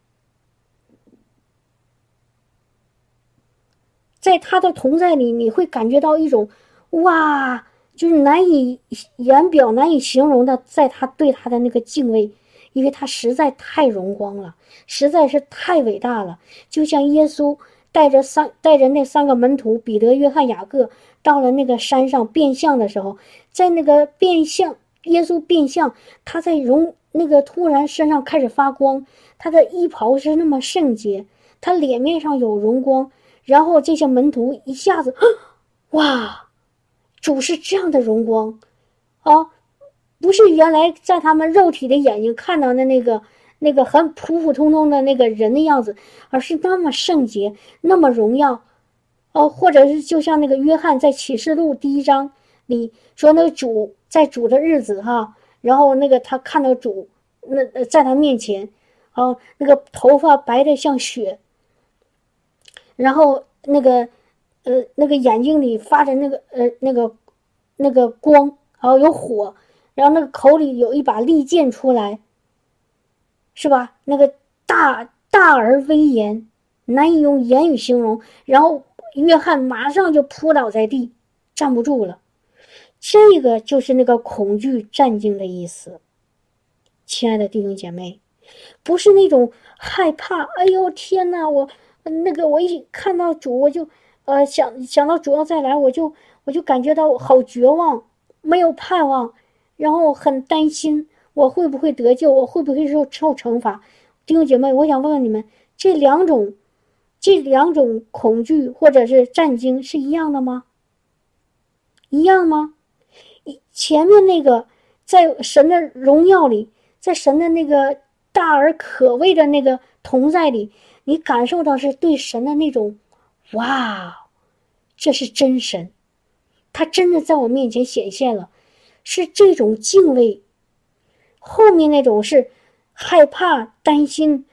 在他的同在里，你会感觉到一种哇，就是难以言表、难以形容的，在他对他的那个敬畏，因为他实在太荣光了，实在是太伟大了。就像耶稣带着三带着那三个门徒彼得、约翰、雅各到了那个山上变相的时候，在那个变相，耶稣变相，他在荣那个突然身上开始发光，他的衣袍是那么圣洁，他脸面上有荣光。然后这些门徒一下子，哇，主是这样的荣光，啊，不是原来在他们肉体的眼睛看到的那个那个很普普通通的那个人的样子，而是那么圣洁，那么荣耀，哦，或者是就像那个约翰在启示录第一章里说，那个主在主的日子哈，然后那个他看到主，那在他面前，哦，那个头发白的像雪。然后那个，呃，那个眼睛里发着那个，呃，那个，那个光，然后有火，然后那个口里有一把利剑出来，是吧？那个大大而威严，难以用言语形容。然后约翰马上就扑倒在地，站不住了。这个就是那个恐惧战惊的意思。亲爱的弟兄姐妹，不是那种害怕。哎呦天哪，我。那个，我一看到主，我就，呃，想想到主要再来，我就我就感觉到好绝望，没有盼望，然后很担心我会不会得救，我会不会受受惩罚。弟兄姐妹，我想问问你们，这两种，这两种恐惧或者是战惊是一样的吗？一样吗？前面那个在神的荣耀里，在神的那个大而可畏的那个同在里。你感受到是对神的那种，哇，这是真神，他真的在我面前显现了，是这种敬畏。后面那种是害怕、担心、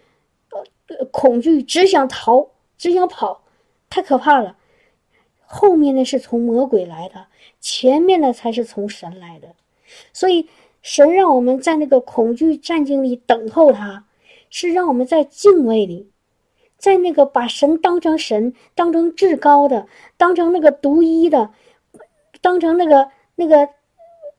呃恐惧，只想逃，只想跑，太可怕了。后面那是从魔鬼来的，前面的才是从神来的。所以神让我们在那个恐惧战境里等候他，是让我们在敬畏里。在那个把神当成神，当成至高的，当成那个独一的，当成那个那个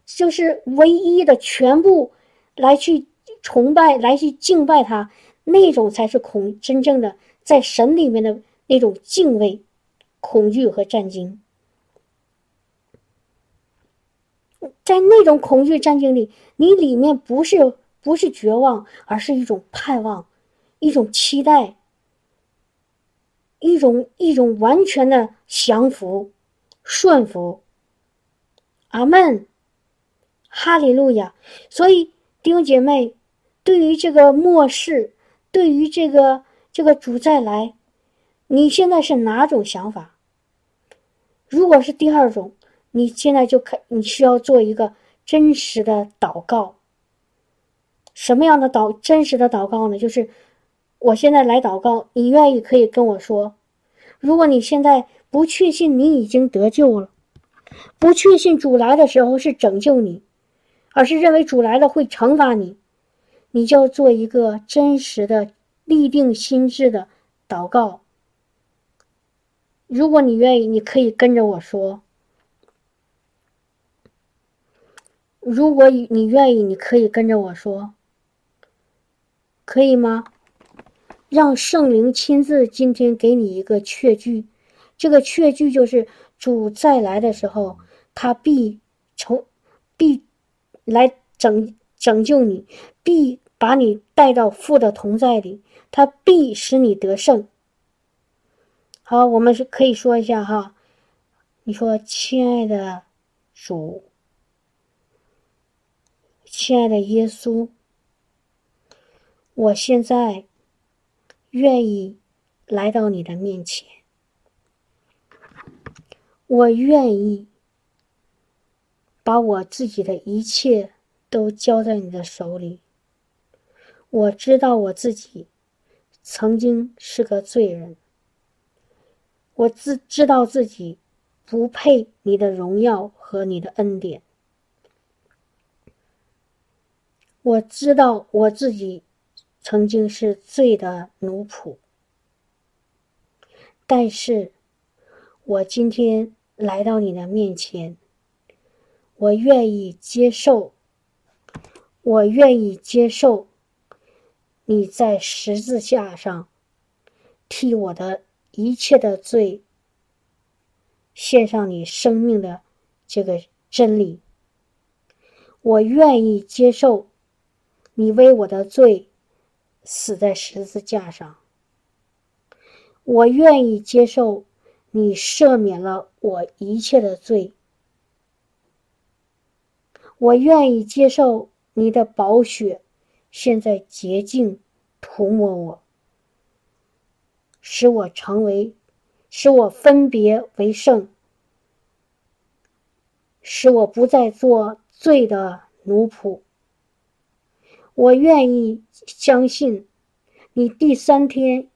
就是唯一的全部来去崇拜，来去敬拜他，那种才是恐真正的在神里面的那种敬畏、恐惧和战惊。在那种恐惧战惊里，你里面不是不是绝望，而是一种盼望，一种期待。一种一种完全的降服、顺服。阿门，哈利路亚！所以弟兄姐妹，对于这个末世，对于这个这个主再来，你现在是哪种想法？如果是第二种，你现在就可你需要做一个真实的祷告。什么样的祷真实的祷告呢？就是我现在来祷告，你愿意可以跟我说。如果你现在不确信你已经得救了，不确信主来的时候是拯救你，而是认为主来了会惩罚你，你就要做一个真实的立定心智的祷告。如果你愿意，你可以跟着我说。如果你愿意，你可以跟着我说，可以吗？让圣灵亲自今天给你一个确据，这个确据就是主再来的时候，他必从必来拯拯救你，必把你带到父的同在里，他必使你得胜。好，我们是可以说一下哈，你说亲爱的主。亲爱的耶稣，我现在愿意来到你的面前。我愿意把我自己的一切都交在你的手里。我知道我自己曾经是个罪人，我自知道自己不配你的荣耀和你的恩典。我知道我自己曾经是罪的奴仆，但是我今天来到你的面前，我愿意接受，我愿意接受你在十字架上替我的一切的罪献上你生命的这个真理，我愿意接受。你为我的罪死在十字架上，我愿意接受你赦免了我一切的罪，我愿意接受你的宝血现在洁净涂抹我，使我成为，使我分别为圣，使我不再做罪的奴仆。我愿意相信，你第三天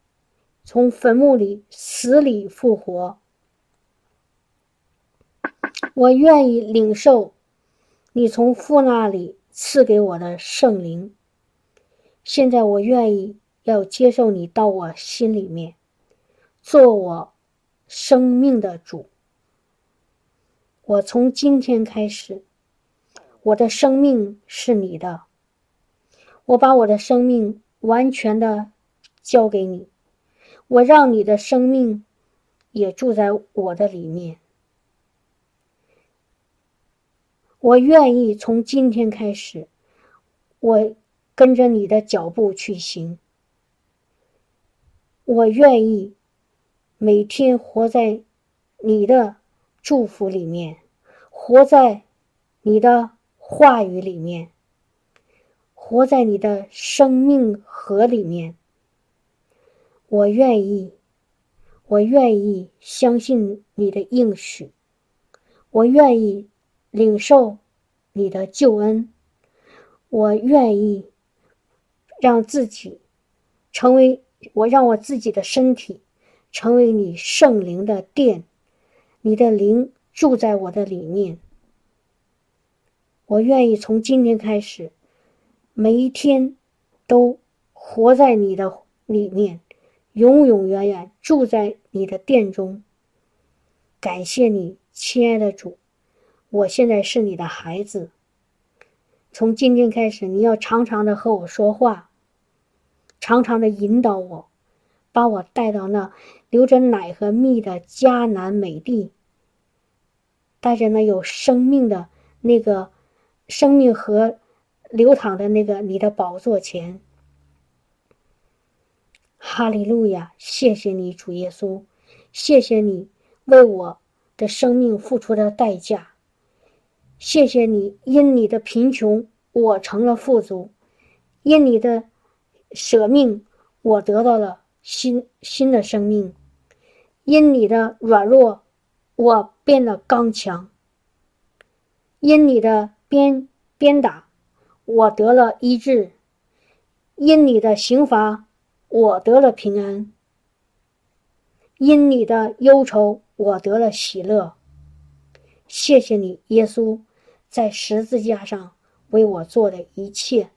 从坟墓里死里复活。我愿意领受你从父那里赐给我的圣灵。现在我愿意要接受你到我心里面，做我生命的主。我从今天开始，我的生命是你的。我把我的生命完全的交给你，我让你的生命也住在我的里面。我愿意从今天开始，我跟着你的脚步去行。我愿意每天活在你的祝福里面，活在你的话语里面。活在你的生命河里面，我愿意，我愿意相信你的应许，我愿意领受你的救恩，我愿意让自己成为我，让我自己的身体成为你圣灵的殿，你的灵住在我的里面，我愿意从今天开始。每一天，都活在你的里面，永永远远住在你的殿中。感谢你，亲爱的主，我现在是你的孩子。从今天开始，你要常常的和我说话，常常的引导我，把我带到那流着奶和蜜的迦南美地，带着那有生命的那个生命和。流淌的那个你的宝座前，哈利路亚！谢谢你，主耶稣，谢谢你为我的生命付出的代价，谢谢你，因你的贫穷，我成了富足；因你的舍命，我得到了新新的生命；因你的软弱，我变得刚强；因你的鞭鞭打，我得了医治；因你的刑罚，我得了平安；因你的忧愁，我得了喜乐。谢谢你，耶稣，在十字架上为我做的一切，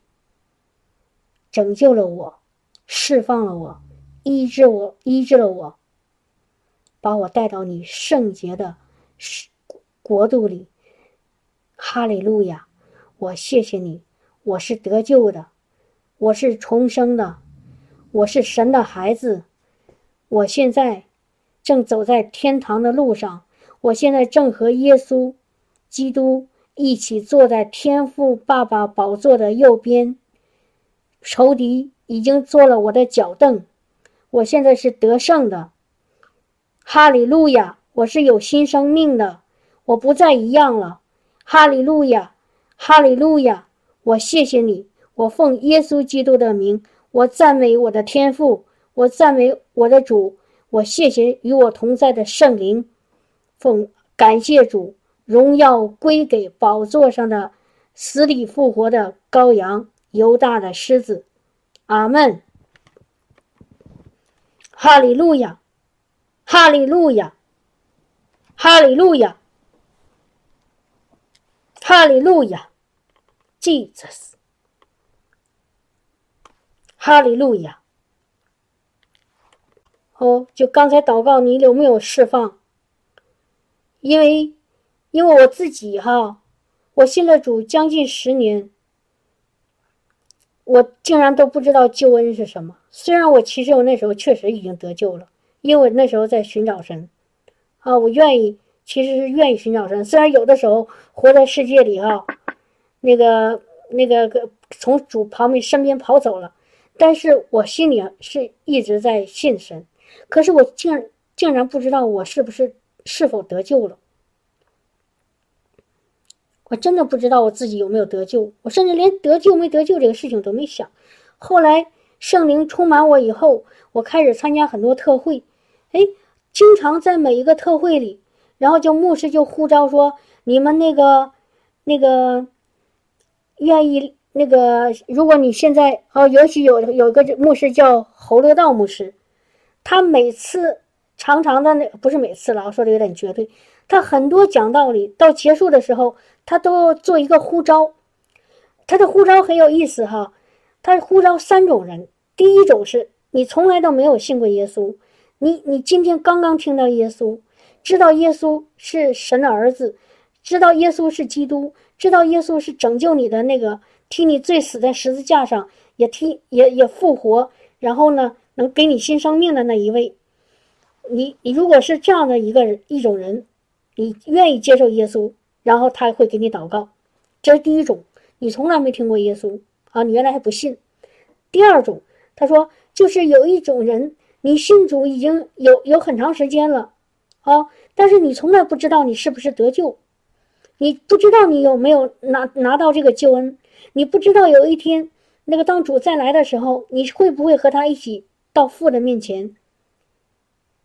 拯救了我，释放了我，医治我，医治了我，把我带到你圣洁的国度里。哈利路亚！我谢谢你，我是得救的，我是重生的，我是神的孩子。我现在正走在天堂的路上。我现在正和耶稣基督一起坐在天父爸爸宝座的右边，仇敌已经做了我的脚凳，我现在是得胜的。哈利路亚！我是有新生命的，我不再一样了。哈利路亚！哈利路亚！我谢谢你，我奉耶稣基督的名，我赞美我的天父，我赞美我的主，我谢谢与我同在的圣灵。奉感谢主，荣耀归给宝座上的死里复活的羔羊，犹大的狮子，阿门。哈利路亚，哈利路亚，哈利路亚，哈利路亚，Jesus，哈利路亚。哦，就刚才祷告，你有没有释放？因为，因为我自己哈，我信了主将近十年，我竟然都不知道救恩是什么。虽然我其实我那时候确实已经得救了，因为我那时候在寻找神，啊，我愿意，其实是愿意寻找神。虽然有的时候活在世界里哈，那个那个从主旁边身边跑走了，但是我心里是一直在信神。可是我竟竟然不知道我是不是。是否得救了？我真的不知道我自己有没有得救，我甚至连得救没得救这个事情都没想。后来圣灵充满我以后，我开始参加很多特会，哎，经常在每一个特会里，然后就牧师就呼召说：“你们那个那个愿意那个，如果你现在哦，尤其有有一个牧师叫侯乐道牧师，他每次。”常常的那不是每次了，我说的有点绝对。他很多讲道理，到结束的时候，他都做一个呼召。他的呼召很有意思哈，他呼召三种人。第一种是你从来都没有信过耶稣，你你今天刚刚听到耶稣，知道耶稣是神的儿子，知道耶稣是基督，知道耶稣是拯救你的那个，替你罪死在十字架上，也替也也复活，然后呢能给你新生命的那一位。你你如果是这样的一个一种人，你愿意接受耶稣，然后他会给你祷告，这是第一种。你从来没听过耶稣啊，你原来还不信。第二种，他说就是有一种人，你信主已经有有很长时间了，啊，但是你从来不知道你是不是得救，你不知道你有没有拿拿到这个救恩，你不知道有一天那个当主再来的时候，你会不会和他一起到父的面前。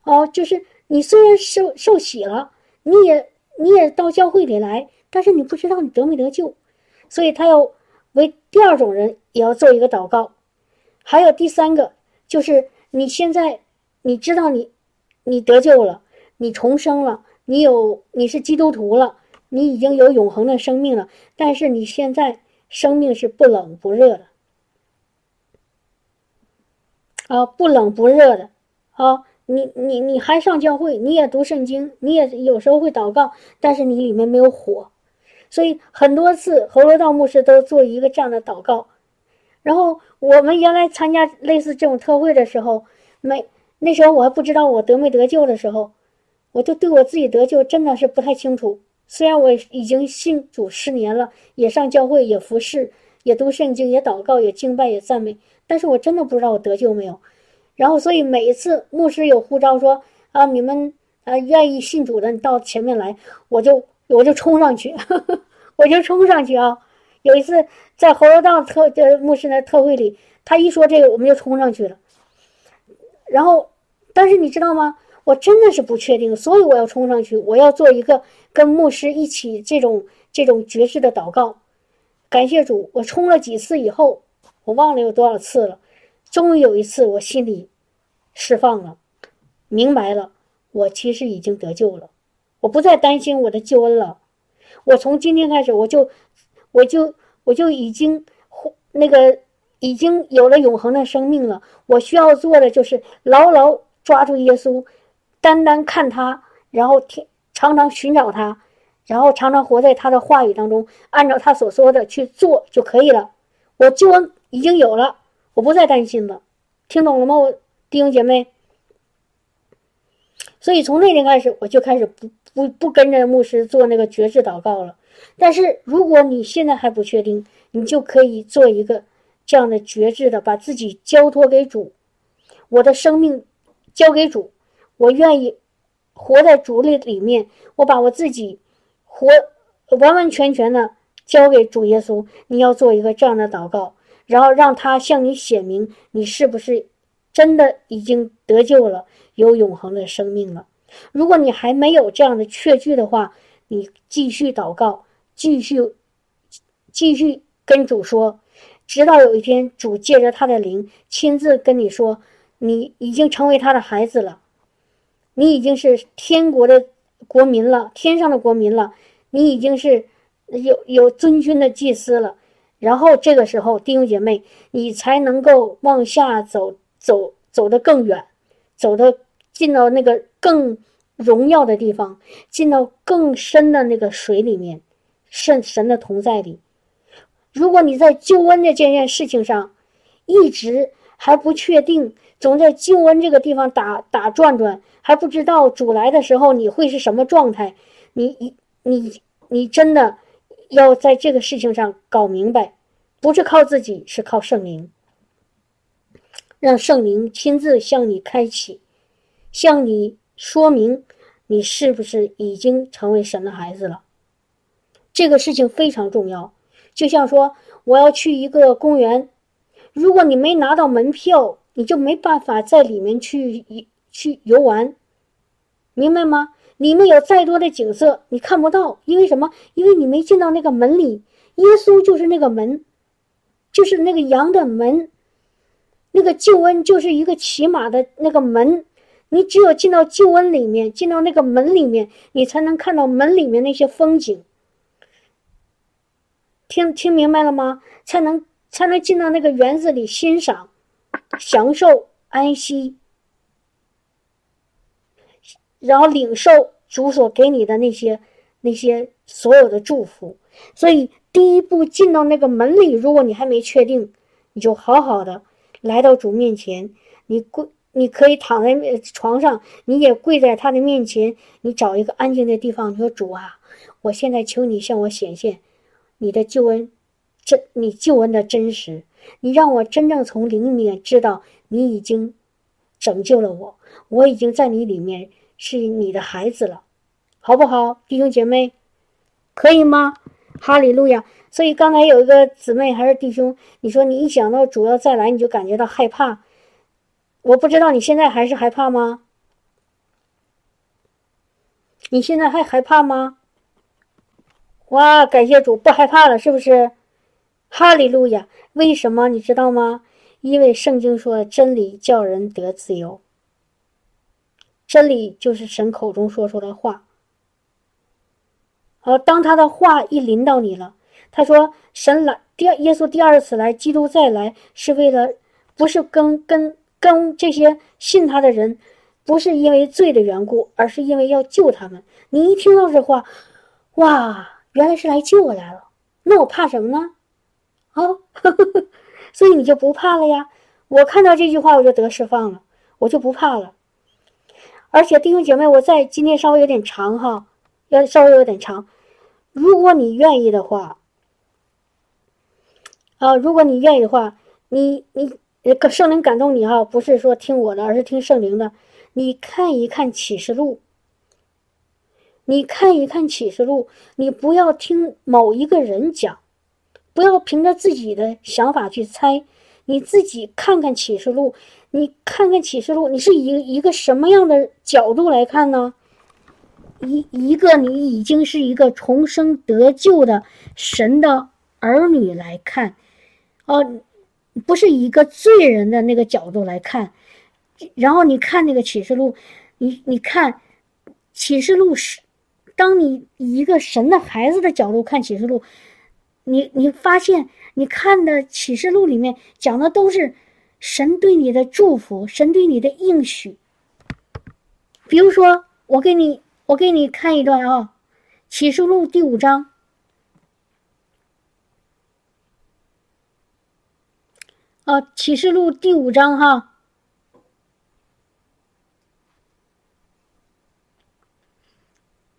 哦，就是你虽然受受洗了，你也你也到教会里来，但是你不知道你得没得救，所以他要为第二种人也要做一个祷告。还有第三个，就是你现在你知道你你得救了，你重生了，你有你是基督徒了，你已经有永恒的生命了，但是你现在生命是不冷不热的，啊，不冷不热的，啊。你你你还上教会，你也读圣经，你也有时候会祷告，但是你里面没有火，所以很多次侯罗道牧师都做一个这样的祷告。然后我们原来参加类似这种特会的时候，没那时候我还不知道我得没得救的时候，我就对我自己得救真的是不太清楚。虽然我已经信主十年了，也上教会，也服侍，也读圣经，也祷告，也敬拜，也赞美，但是我真的不知道我得救没有。然后，所以每一次牧师有呼召说啊，你们啊愿意信主的，你到前面来，我就我就冲上去，我就冲上去啊！有一次在猴头道特呃牧师那特会里，他一说这个，我们就冲上去了。然后，但是你知道吗？我真的是不确定，所以我要冲上去，我要做一个跟牧师一起这种这种觉知的祷告。感谢主，我冲了几次以后，我忘了有多少次了。终于有一次，我心里释放了，明白了，我其实已经得救了，我不再担心我的救恩了。我从今天开始，我就，我就，我就已经那个已经有了永恒的生命了。我需要做的就是牢牢抓住耶稣。单单看他，然后听，常常寻找他，然后常常活在他的话语当中，按照他所说的去做就可以了。我救恩已经有了，我不再担心了。听懂了吗，我弟兄姐妹？所以从那天开始，我就开始不不不跟着牧师做那个绝志祷告了。但是如果你现在还不确定，你就可以做一个这样的绝志的，把自己交托给主，我的生命交给主。我愿意活在主里里面，我把我自己活完完全全的交给主耶稣。你要做一个这样的祷告，然后让他向你显明你是不是真的已经得救了，有永恒的生命了。如果你还没有这样的确据的话，你继续祷告，继续继续跟主说，直到有一天主借着他的灵亲自跟你说，你已经成为他的孩子了。你已经是天国的国民了，天上的国民了。你已经是有有尊君的祭司了。然后这个时候，弟兄姐妹，你才能够往下走，走走得更远，走得进到那个更荣耀的地方，进到更深的那个水里面，圣神的同在里。如果你在救恩的这件事情上一直还不确定，总在救恩这个地方打打转转。还不知道主来的时候你会是什么状态？你你你你真的要在这个事情上搞明白，不是靠自己，是靠圣灵，让圣灵亲自向你开启，向你说明你是不是已经成为神的孩子了。这个事情非常重要。就像说我要去一个公园，如果你没拿到门票，你就没办法在里面去一。去游玩，明白吗？里面有再多的景色，你看不到，因为什么？因为你没进到那个门里。耶稣就是那个门，就是那个羊的门，那个救恩就是一个骑马的那个门。你只有进到救恩里面，进到那个门里面，你才能看到门里面那些风景。听听明白了吗？才能才能进到那个园子里欣赏、享受、安息。然后领受主所给你的那些、那些所有的祝福，所以第一步进到那个门里，如果你还没确定，你就好好的来到主面前，你跪，你可以躺在床上，你也跪在他的面前，你找一个安静的地方，你说主啊，我现在求你向我显现你的救恩，真你救恩的真实，你让我真正从灵里面知道你已经拯救了我，我已经在你里面。是你的孩子了，好不好，弟兄姐妹，可以吗？哈利路亚！所以刚才有一个姊妹还是弟兄，你说你一想到主要再来，你就感觉到害怕。我不知道你现在还是害怕吗？你现在还害怕吗？哇，感谢主，不害怕了，是不是？哈利路亚！为什么你知道吗？因为圣经说真理叫人得自由。真理就是神口中说出的话。好，当他的话一临到你了，他说：“神来，第二耶稣第二次来，基督再来，是为了，不是跟跟跟这些信他的人，不是因为罪的缘故，而是因为要救他们。”你一听到这话，哇，原来是来救我来了，那我怕什么呢？啊，所以你就不怕了呀？我看到这句话，我就得释放了，我就不怕了。而且弟兄姐妹，我在今天稍微有点长哈，要稍微有点长。如果你愿意的话，啊，如果你愿意的话，你你圣灵感动你哈，不是说听我的，而是听圣灵的。你看一看启示录，你看一看启示录，你不要听某一个人讲，不要凭着自己的想法去猜，你自己看看启示录，你看看启示录，你是以一个什么样的角度来看呢？一一个你已经是一个重生得救的神的儿女来看，哦，不是一个罪人的那个角度来看。然后你看那个启示录，你你看启示录是，当你以一个神的孩子的角度看启示录，你你发现你看的启示录里面讲的都是神对你的祝福，神对你的应许。比如说，我给你。我给你看一段啊，《启示录》第五章，啊，《启示录》第五章哈，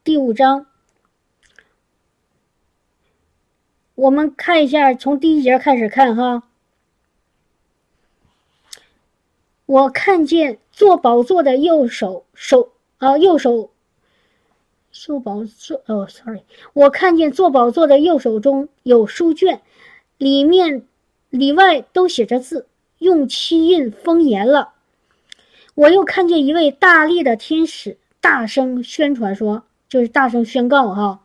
第五章，我们看一下，从第一节开始看哈。我看见坐宝座的右手手啊，右手。坐宝座哦，sorry，我看见坐宝座的右手中有书卷，里面里外都写着字，用漆印封严了。我又看见一位大力的天使大声宣传说，就是大声宣告哈，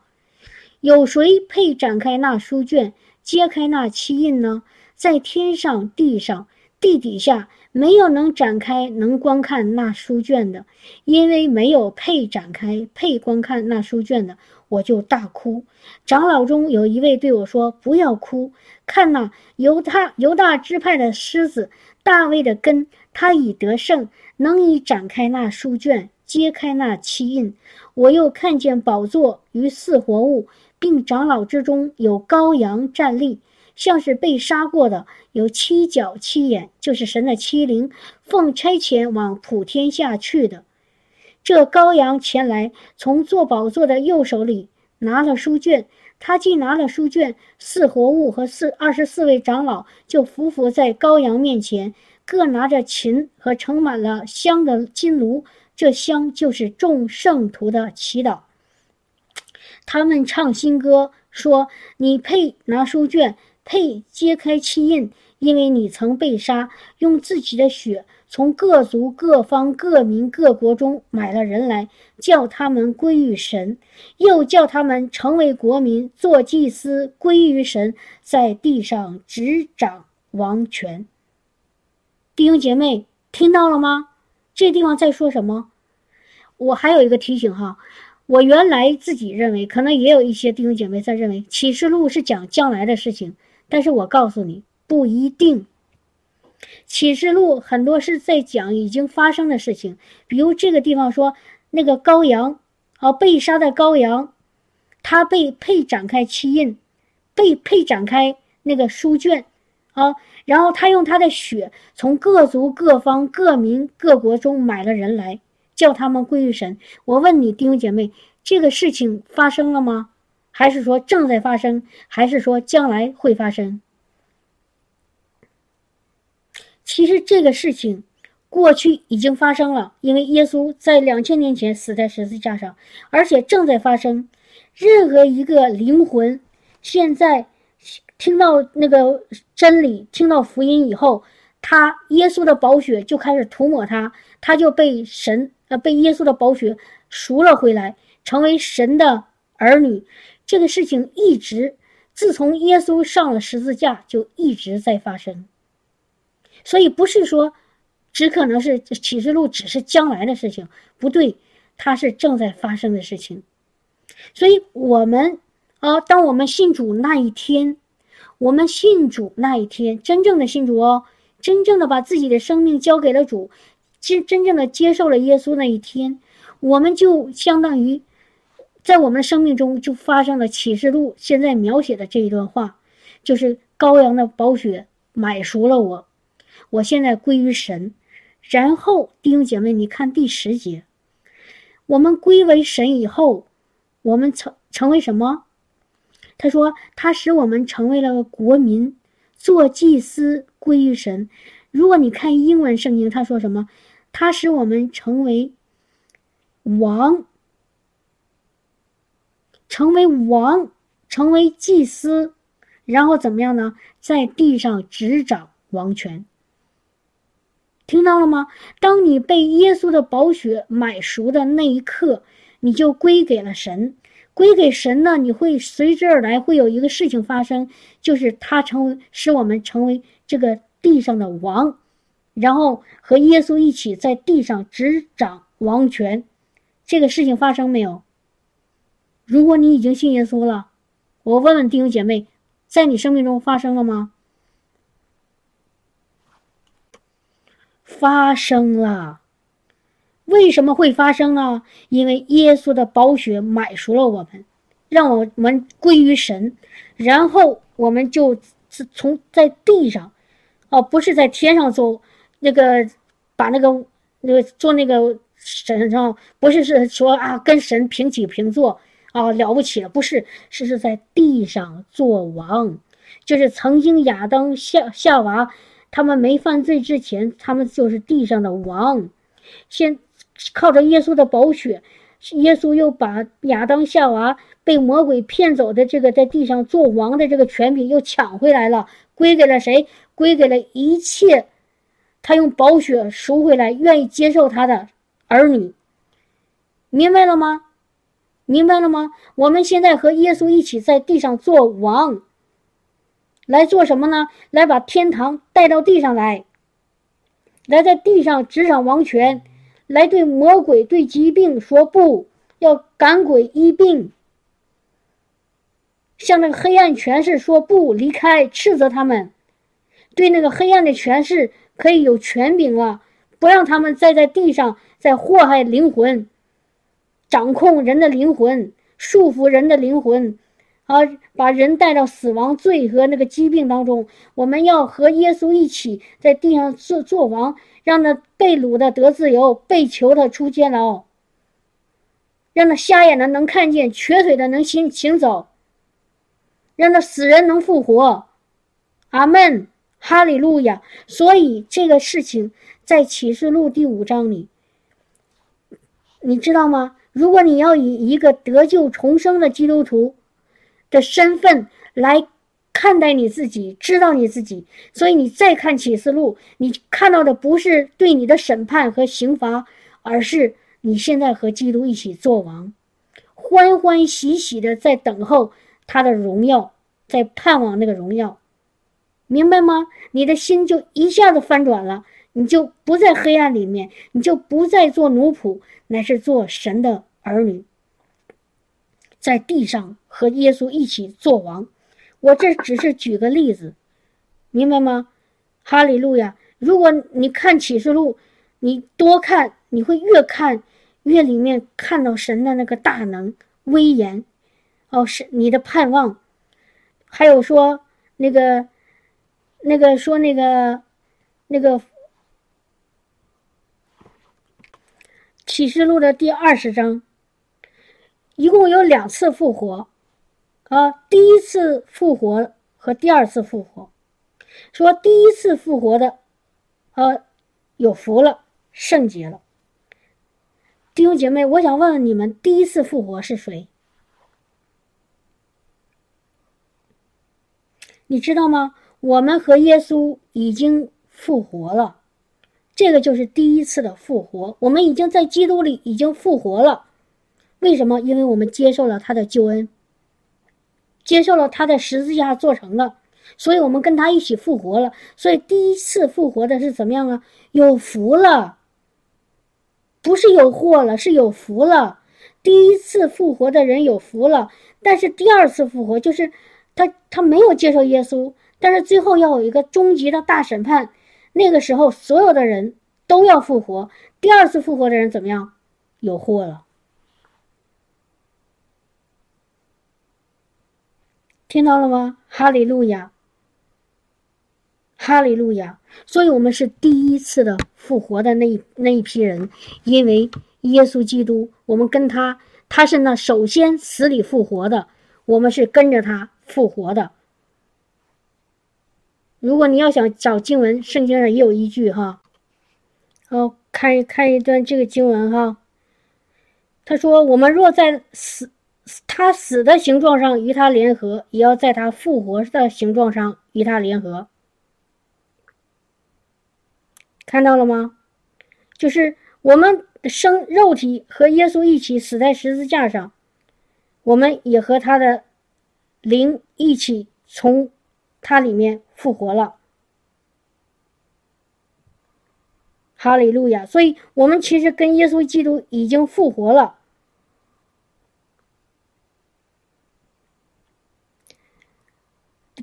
有谁配展开那书卷，揭开那漆印呢？在天上、地上、地底下。没有能展开、能观看那书卷的，因为没有配展开、配观看那书卷的，我就大哭。长老中有一位对我说：“不要哭，看那犹他犹大支派的狮子大卫的根，他已得胜，能以展开那书卷，揭开那七印。”我又看见宝座与四活物，并长老之中有羔羊站立。像是被杀过的，有七角七眼，就是神的七灵，奉差遣往普天下去的。这羔羊前来，从坐宝座的右手里拿了书卷，他既拿了书卷，四活物和四二十四位长老就伏伏在羔羊面前，各拿着琴和盛满了香的金炉，这香就是众圣徒的祈祷。他们唱新歌，说：“你配拿书卷。”配揭开七印，因为你曾被杀，用自己的血从各族、各方、各民、各国中买了人来，叫他们归于神，又叫他们成为国民，做祭司，归于神，在地上执掌王权。弟兄姐妹，听到了吗？这地方在说什么？我还有一个提醒哈，我原来自己认为，可能也有一些弟兄姐妹在认为，启示录是讲将来的事情。但是我告诉你，不一定。启示录很多是在讲已经发生的事情，比如这个地方说那个羔羊，啊，被杀的羔羊，他被配展开七印，被配展开那个书卷，啊，然后他用他的血从各族各方各民各国中买了人来，叫他们归于神。我问你弟兄姐妹，这个事情发生了吗？还是说正在发生，还是说将来会发生？其实这个事情过去已经发生了，因为耶稣在两千年前死在十字架上，而且正在发生。任何一个灵魂现在听到那个真理、听到福音以后，他耶稣的宝血就开始涂抹他，他就被神呃被耶稣的宝血赎了回来，成为神的儿女。这个事情一直，自从耶稣上了十字架，就一直在发生。所以不是说，只可能是启示录只是将来的事情，不对，它是正在发生的事情。所以，我们啊，当我们信主那一天，我们信主那一天，真正的信主哦，真正的把自己的生命交给了主，真真正的接受了耶稣那一天，我们就相当于。在我们的生命中，就发生了启示录现在描写的这一段话，就是羔羊的宝血买赎了我，我现在归于神。然后弟兄姐妹，你看第十节，我们归为神以后，我们成成为什么？他说他使我们成为了国民，做祭司归于神。如果你看英文圣经，他说什么？他使我们成为王。成为王，成为祭司，然后怎么样呢？在地上执掌王权。听到了吗？当你被耶稣的宝血买赎的那一刻，你就归给了神。归给神呢，你会随之而来会有一个事情发生，就是他成为使我们成为这个地上的王，然后和耶稣一起在地上执掌王权。这个事情发生没有？如果你已经信耶稣了，我问问弟兄姐妹，在你生命中发生了吗？发生了。为什么会发生呢？因为耶稣的宝血买赎了我们，让我们归于神，然后我们就是从在地上，哦，不是在天上做那个，把那个那个做那个神上，不是是说啊跟神平起平坐啊了不起了，不是，是是在地上做王，就是曾经亚当夏夏娃他们没犯罪之前，他们就是地上的王，现。靠着耶稣的宝血，耶稣又把亚当夏娃被魔鬼骗走的这个在地上做王的这个权柄又抢回来了，归给了谁？归给了一切他用宝血赎回来、愿意接受他的儿女。明白了吗？明白了吗？我们现在和耶稣一起在地上做王，来做什么呢？来把天堂带到地上来，来在地上执掌王权。来对魔鬼、对疾病说不要赶鬼医病，向那个黑暗权势说不离开，斥责他们。对那个黑暗的权势可以有权柄了，不让他们再在地上再祸害灵魂，掌控人的灵魂，束缚人的灵魂。啊！把人带到死亡、罪和那个疾病当中。我们要和耶稣一起在地上做做王，让那被掳的得自由，被囚的出监牢，让那瞎眼的能看见，瘸腿的能行行走，让那死人能复活。阿门，哈利路亚。所以这个事情在启示录第五章里，你知道吗？如果你要以一个得救重生的基督徒。的身份来看待你自己，知道你自己，所以你再看启示录，你看到的不是对你的审判和刑罚，而是你现在和基督一起做王，欢欢喜喜的在等候他的荣耀，在盼望那个荣耀，明白吗？你的心就一下子翻转了，你就不在黑暗里面，你就不再做奴仆，乃是做神的儿女。在地上和耶稣一起做王，我这只是举个例子，明白吗？哈利路亚！如果你看启示录，你多看，你会越看越里面看到神的那个大能、威严，哦，是你的盼望。还有说那个、那个说那个、那个启示录的第二十章。一共有两次复活，啊，第一次复活和第二次复活，说第一次复活的，呃，有福了，圣洁了。弟兄姐妹，我想问问你们，第一次复活是谁？你知道吗？我们和耶稣已经复活了，这个就是第一次的复活。我们已经在基督里已经复活了。为什么？因为我们接受了他的救恩，接受了他的十字架做成了，所以我们跟他一起复活了。所以第一次复活的是怎么样啊？有福了，不是有祸了，是有福了。第一次复活的人有福了，但是第二次复活就是他他没有接受耶稣，但是最后要有一个终极的大审判，那个时候所有的人都要复活。第二次复活的人怎么样？有祸了。听到了吗？哈利路亚，哈利路亚！所以，我们是第一次的复活的那那一批人，因为耶稣基督，我们跟他，他是那首先死里复活的，我们是跟着他复活的。如果你要想找经文，圣经上也有一句哈，好，看看一段这个经文哈。他说：“我们若在死。”他死的形状上与他联合，也要在他复活的形状上与他联合。看到了吗？就是我们生肉体和耶稣一起死在十字架上，我们也和他的灵一起从他里面复活了。哈利路亚！所以，我们其实跟耶稣基督已经复活了。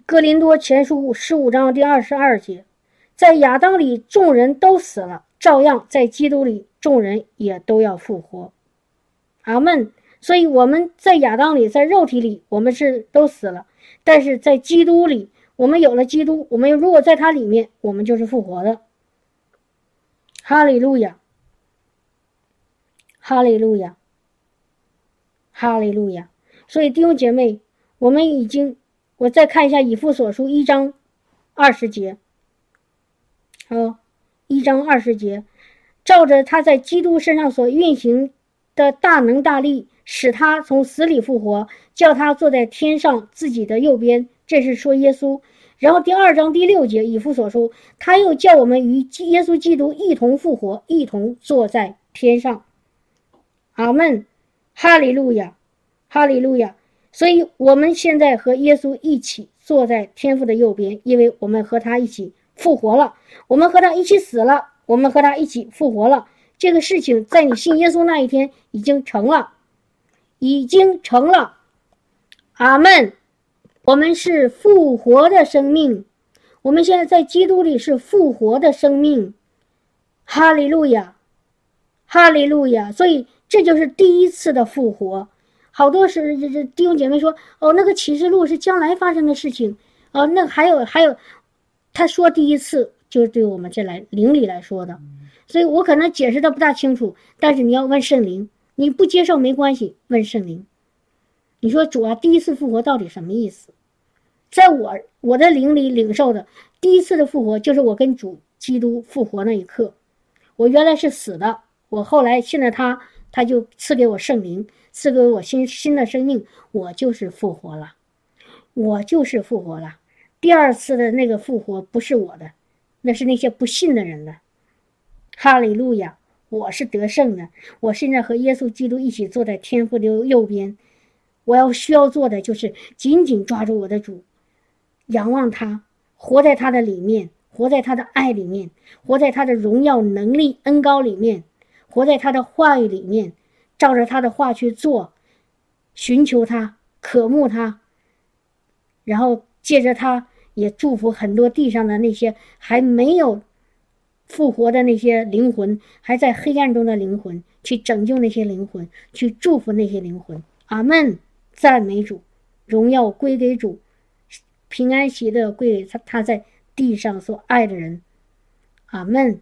哥林多前书十五章第二十二节，在亚当里众人都死了，照样在基督里众人也都要复活。阿门。所以我们在亚当里，在肉体里，我们是都死了；但是在基督里，我们有了基督，我们如果在他里面，我们就是复活的。哈利路亚，哈利路亚，哈利路亚。所以弟兄姐妹，我们已经。我再看一下以父所书一章二十节，好，一章二十节，照着他在基督身上所运行的大能大力，使他从死里复活，叫他坐在天上自己的右边。这是说耶稣。然后第二章第六节，以父所书，他又叫我们与耶稣基督一同复活，一同坐在天上。阿门，哈利路亚，哈利路亚。所以，我们现在和耶稣一起坐在天父的右边，因为我们和他一起复活了，我们和他一起死了，我们和他一起复活了。这个事情在你信耶稣那一天已经成了，已经成了。阿门。我们是复活的生命，我们现在在基督里是复活的生命。哈利路亚，哈利路亚。所以，这就是第一次的复活。好多是这这弟兄姐妹说哦，那个启示录是将来发生的事情哦，那还有还有，他说第一次就是对我们这来灵里来说的，所以我可能解释的不大清楚，但是你要问圣灵，你不接受没关系，问圣灵。你说主啊，第一次复活到底什么意思？在我我的灵里领受的第一次的复活，就是我跟主基督复活那一刻，我原来是死的，我后来现在他他就赐给我圣灵。赐给我新新的生命，我就是复活了，我就是复活了。第二次的那个复活不是我的，那是那些不信的人的。哈利路亚！我是得胜的，我现在和耶稣基督一起坐在天父的右边。我要需要做的就是紧紧抓住我的主，仰望他，活在他的里面，活在他的爱里面，活在他的荣耀能力恩高里面，活在他的话语里面。照着他的话去做，寻求他，渴慕他，然后借着他，也祝福很多地上的那些还没有复活的那些灵魂，还在黑暗中的灵魂，去拯救那些灵魂，去祝福那些灵魂。阿门，赞美主，荣耀归给主，平安喜乐归给他他在地上所爱的人。阿门。